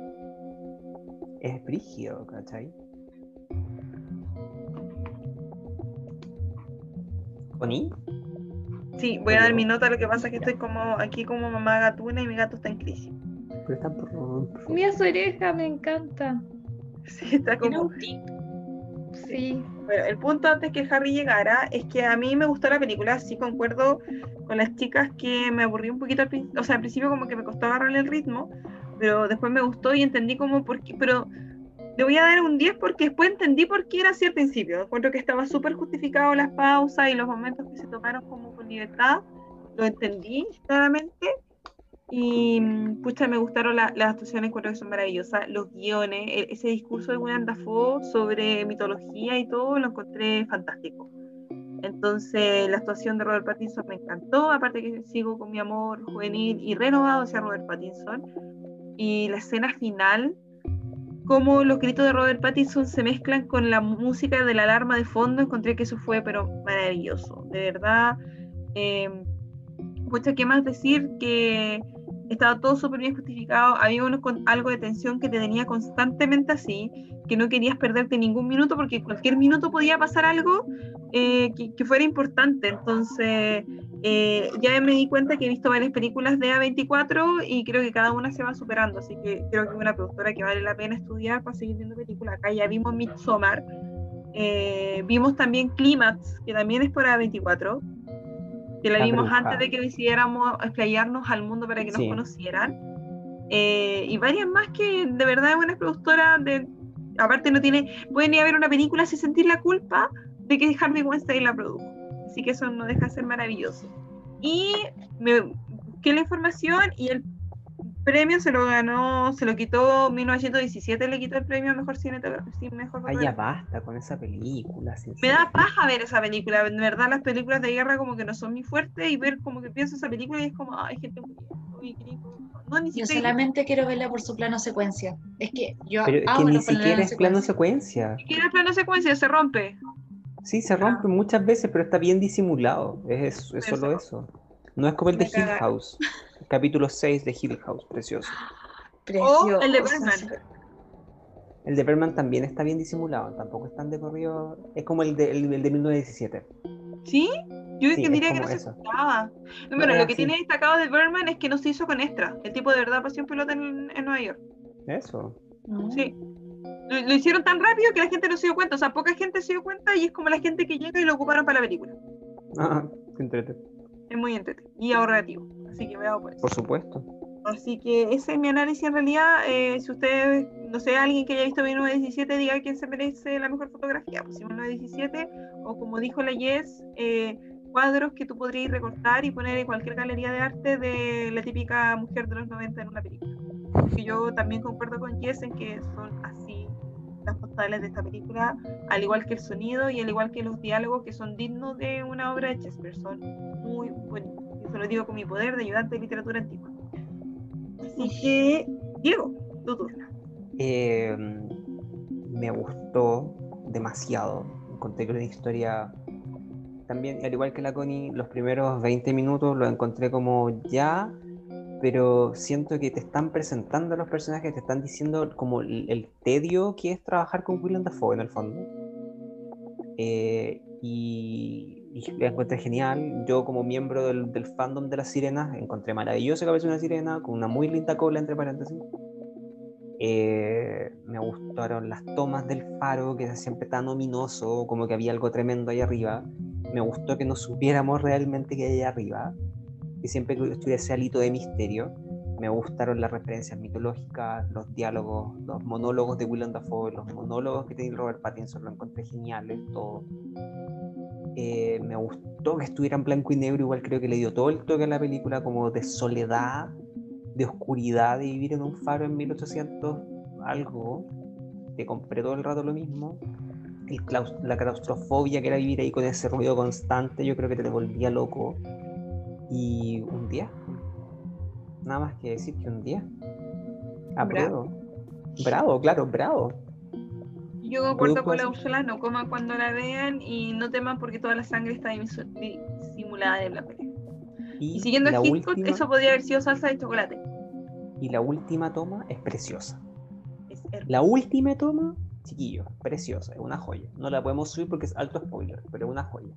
Es brígido, ¿cachai? ¿Connie? Sí, voy a dar mi nota, lo que pasa es que estoy como aquí como mamá gatuna y mi gato está en crisis. Pero está por... Mira su oreja, me encanta. Sí, está Tiene como... Sí. Bueno, el punto antes que Harry llegara es que a mí me gustó la película, sí concuerdo con las chicas que me aburrí un poquito al principio, o sea, al principio como que me costó agarrarle el ritmo, pero después me gustó y entendí como por qué, pero le voy a dar un 10 porque después entendí por qué era así al principio. Encuentro que estaba súper justificado las pausas y los momentos que se tomaron como con libertad, lo entendí claramente. Y mm, pucha, me gustaron la- las actuaciones, encuentro que son maravillosas. Los guiones, e- ese discurso de William Dafoe sobre mitología y todo, lo encontré fantástico. Entonces, la actuación de Robert Pattinson me encantó. Aparte, que sigo con mi amor juvenil y renovado hacia Robert Pattinson. Y la escena final, cómo los gritos de Robert Pattinson se mezclan con la música de la alarma de fondo, encontré que eso fue pero maravilloso, de verdad. Eh, ¿qué más decir? Que estaba todo súper bien justificado, había uno con algo de tensión que te tenía constantemente así, que no querías perderte ningún minuto porque cualquier minuto podía pasar algo eh, que, fuera importante. Entonces, eh, ya me di cuenta que he visto varias películas de A24 y creo que cada una se va superando, así que creo que es una productora que vale la pena estudiar para seguir viendo películas. Acá ya vimos Midsommar, eh, vimos también Clímax, que también es por A24 que la vimos antes de que decidiéramos explayarnos al mundo para que nos conocieran. Eh, y varias más que de verdad es una productora de aparte no tiene pueden ir a ver una película sin sentir la culpa de que Harvey Weinstein la produjo. Así que eso no deja de ser maravilloso. Y me busqué la información y el premio se lo ganó, se lo quitó 1917, le quitó el premio a mejor cine mejor Ay, ya basta con esa película. Me da paja ver esa película. De verdad, las películas de guerra como que no son muy fuertes y ver como que pienso esa película y es como, ay, gente muy no, ni yo solamente quiero verla por su plano secuencia. Es que yo Pero es que ni siquiera es plano secuencia. Ni siquiera es plano secuencia, se rompe. Sí, se rompe muchas veces, pero está bien disimulado. Es, es solo eso. No es como el de Hill House. capítulo 6 de Hill House, precioso. Precioso. el de Berman. El de Berman también está bien disimulado, tampoco es tan de corrido. Es como el de, el, de 1917. ¿Sí? Yo diría que no se escuchaba. Bueno, lo que tiene destacado de Berman es que no se hizo con extra. El tipo de verdad pasó un pelota en, Nueva York. Eso. Sí. Lo, hicieron tan rápido que la gente no se dio cuenta. O sea, poca gente se dio cuenta y es como la gente que llega y lo ocuparon para la película. Ah, entrete. Es muy entrete y ahorrativo. Así que veo por Por supuesto. Así que ese es mi análisis en realidad. Eh, si ustedes, no sé, alguien que haya visto 1917 diga quién se merece la mejor fotografía, pues 1917, o como dijo la Yes, eh, cuadros que tú podrías recortar y poner en cualquier galería de arte de la típica mujer de los 90 en una película. Que yo también concuerdo con Yes en que son así las postales de esta película, al igual que el sonido y al igual que los diálogos que son dignos de una obra de Shakespeare, son muy bonitos se lo digo con mi poder de ayudante de literatura antigua. Así que, Diego, tu turno. Em, me gustó demasiado. Encontré que una historia también, al igual que la Connie, los primeros 20 minutos lo encontré como ya, pero siento que te están presentando a los personajes, te están diciendo como el, tedio que es trabajar con Willem Dafoe en el fondo. Eh, y y la encontré genial. Yo como miembro del, del, fandom de las sirenas encontré maravilloso Cabeza de una sirena con una muy linda cola entre paréntesis. Eh, me gustaron las tomas del faro, que era siempre tan ominoso, como que había algo tremendo ahí arriba. Me gustó que no supiéramos realmente qué hay arriba, y siempre que estuviera ese alito de misterio. Me gustaron las referencias mitológicas, los diálogos, los monólogos de Willem Dafoe, los monólogos que tiene Robert Pattinson, lo encontré geniales, todo. Eh, me gustó que estuviera en blanco y negro, igual creo que le dio todo el toque a la película, como de soledad, de oscuridad, de vivir en un faro en 1800, algo. Te compré todo el rato lo mismo. la claustrofobia que era vivir ahí con ese ruido constante, yo creo que te devolvía loco. Y un día, nada más que decir que un día. Bravo. bravo, claro, bravo. Yo concuerdo con la Úrsula, no coman cuando la vean y no teman porque toda la sangre está disimulada en la pelea. Y, siguiendo el Hitchcock, eso podría haber sido salsa de chocolate. Y la última toma es preciosa. la última toma, chiquillo, preciosa, es una joya. No la podemos subir porque es alto spoiler, pero es una joya.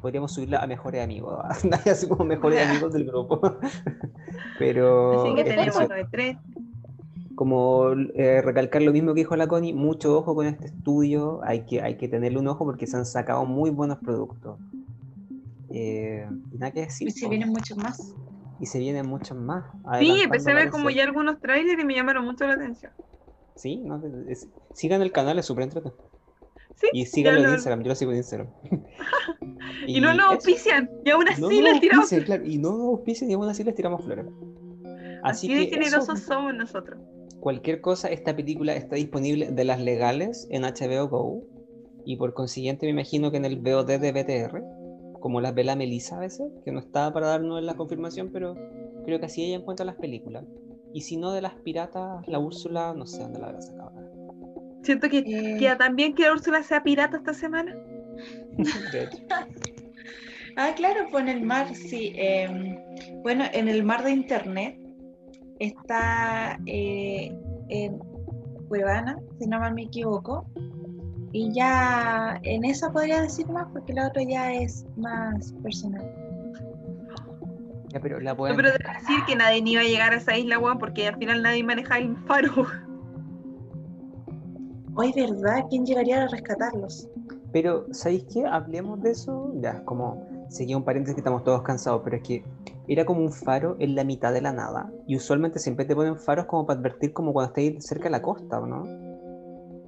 Podríamos subirla a mejores amigos, así como mejores amigos del grupo. pero. Así que tenemos tres como eh, recalcar lo mismo que dijo la Connie, mucho ojo con este estudio, hay que, hay que tenerle un ojo porque se han sacado muy buenos productos. Eh, nada que decir. Y se vienen muchos más. Y se vienen muchos más. Sí, empecé a ver como ya algunos trailers y me llamaron mucho la atención. Sí, no, sigan el canal, es súper entretenido. Sí, y síganlo en Instagram, yo lo sigo en Instagram. y, no nos auspician, y aún así les tiramos. Claro, y no nos auspician y aún así les tiramos flores. Así, así de generosos somos nosotros cualquier cosa, esta película está disponible de las legales en HBO Go y por consiguiente me imagino que en el VOD de BTR, como las ve la Melissa a veces, que no está para darnos la confirmación, pero creo que así ella encuentra las películas. Y si no de las piratas, la Úrsula, no sé dónde la habrá sacado. Siento que Eh, queda también que Úrsula sea pirata esta semana. Ah, claro, pues en el mar, sí. em, bueno, en el mar de internet está eh, en Cuevana, si no mal me equivoco. Y ya en esa podría decir más, porque la otra ya es más personal. Ya, pero la No, pero debo decir que nadie ni iba a llegar a esa isla, weón, porque al final nadie maneja el faro. Hoy, ¿verdad? ¿Quién llegaría a rescatarlos? Pero, ¿sabéis qué? Hablemos de eso. Ya, como seguía un paréntesis que estamos todos cansados, pero es que era como un faro en la mitad de la nada. Y usualmente siempre te ponen faros como para advertir como cuando estáis cerca de la costa, ¿o no?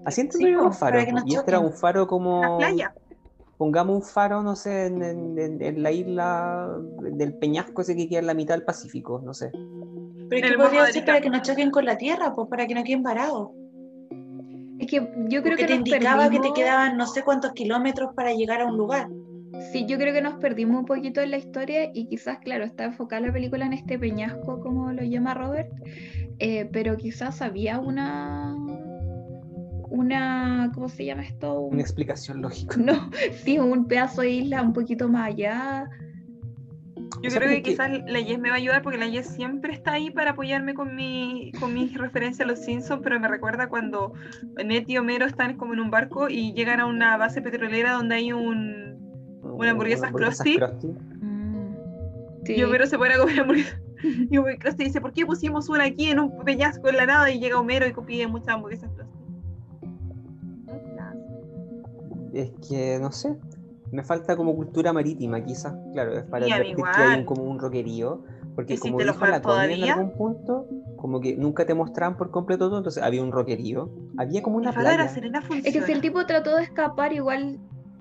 Así entiendo Sí, yo los faros. Y este era un faro como. La playa. Pongamos un faro, no sé, en, en- en- en la isla del peñasco ese que queda en la mitad del Pacífico, no sé. Pero es El que Morro podría Arica. para que no choquen con la tierra, pues para que no queden varados. Es que yo creo Porque que te indicaba que te quedaban no sé cuántos kilómetros para llegar a un lugar. Sí, yo creo que nos perdimos un poquito en la historia y quizás, claro, está enfocada la película en este peñasco, como lo llama Robert, eh, pero quizás había una, una, ¿cómo se llama esto? Un- Una explicación lógica. no, sí, un pedazo de isla un poquito más allá. Yo O sea, creo que- quizás la Yes me va a ayudar porque la Yes siempre está ahí para apoyarme con mi, con mis referencias a los Simpsons, pero me recuerda cuando Ned y Homero están como en un barco y llegan a una base petrolera donde hay un... Una hamburguesa Krusty. Mm, sí. Y Homero se pone a comer hamburguesas. Y Homero Krusty dice, ¿por qué pusimos una aquí en un peñasco en la nada? Y llega Homero y pide muchas hamburguesas Krusty. Es que, no sé, me falta como cultura marítima, quizás. Claro, es para advertir que hay como un roquerío. Porque ¿Y si como te dijo la en algún punto, como que nunca te mostraban por completo todo, entonces había un roquerío. Había como una playa. Es que si el tipo trató de escapar, igual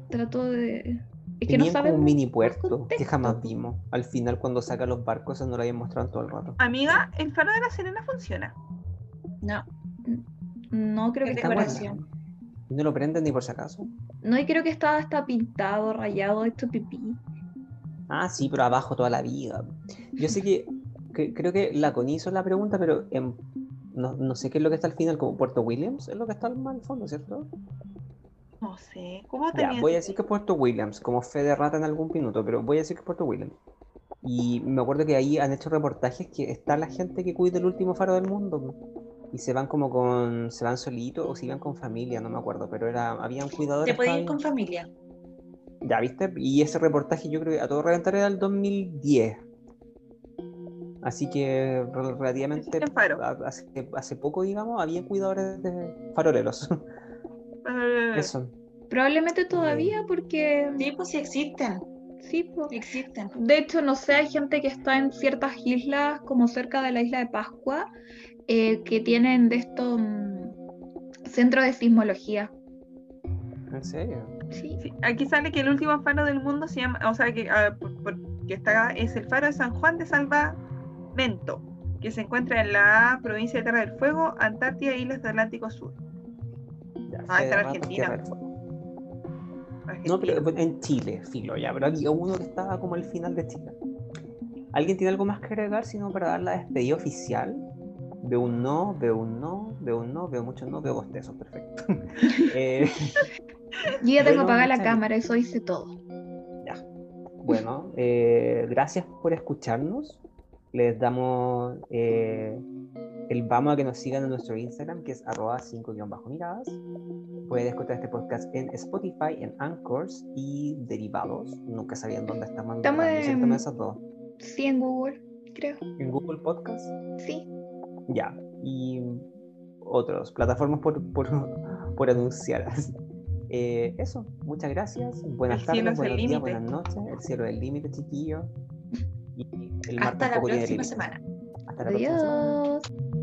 trató de... Es que no sabemos un mini puerto que jamás vimos. Al final, cuando saca los barcos, eso no lo habían mostrado en todo el rato. Amiga, el faro de la Serena funciona. No, No creo que decoración. no lo prenden ni por si acaso. No, y creo que estaba hasta pintado, rayado, hecho pipí. Ah, sí, pero abajo toda la vida. Yo sé que, que- creo que la Connie hizo la pregunta, pero en- no, no sé qué es lo que está al final, como Puerto Williams, es lo que está al al fondo, ¿cierto? No sé, ¿cómo Ya, tenía voy a decir que es Puerto Williams, como fe de rata en algún minuto, pero voy a decir que es Puerto Williams. Y me acuerdo que ahí han hecho reportajes que está la gente que cuida el último faro del mundo. Y se van como con, se van solitos o se iban con familia, no me acuerdo, pero era, habían cuidadores. te puedes ir con familia. Ya, ¿viste? Y ese reportaje yo creo que a todo reventar era el 2010. Así que rel- relativamente hace, hace poco, digamos, había cuidadores de faroleros. Eso. Probablemente todavía porque Sí, pues sí existen, sí, po. sí existen. De hecho, no sé, hay gente que está en ciertas islas, como cerca de la isla de Pascua, eh, que tienen de estos mm, centros de sismología. ¿En serio? Sí. sí, aquí sale que el último faro del mundo se llama, o sea, que, ah, por- por- que está, es el faro de San Juan de Salvamento, que se encuentra en la provincia de Tierra del Fuego, Antártida e Islas del Atlántico Sur. Ah, está de en Argentina. No, pero en Chile, filo, ya, pero había uno que estaba como al final de Chile. ¿Alguien tiene algo más que agregar, sino para dar la despedida oficial? Veo un no, veo un no, veo un no, veo muchos no, veo bostezos, perfecto. Eh, Yo ya tengo Bueno, apagada la cámara, eso hice todo. ya. Bueno, eh, gracias por escucharnos. Les damos eh, el vamos a que nos sigan en nuestro Instagram, que es arroba 5-miradas. Pueden escuchar este podcast en Spotify, en Anchors y derivados. Nunca sabían dónde estamos. Estamos en- esas dos. Sí, en Google, creo. En Google Podcast. Sí. Ya. Y otros, plataformas por, por, por anunciar. Eh, eso, muchas gracias. Buenas El tardes, buenos días, buenas noches. El cielo es el límite, chiquillo. Y el mar Hasta la próxima semana. Hasta la próxima semana. Adiós.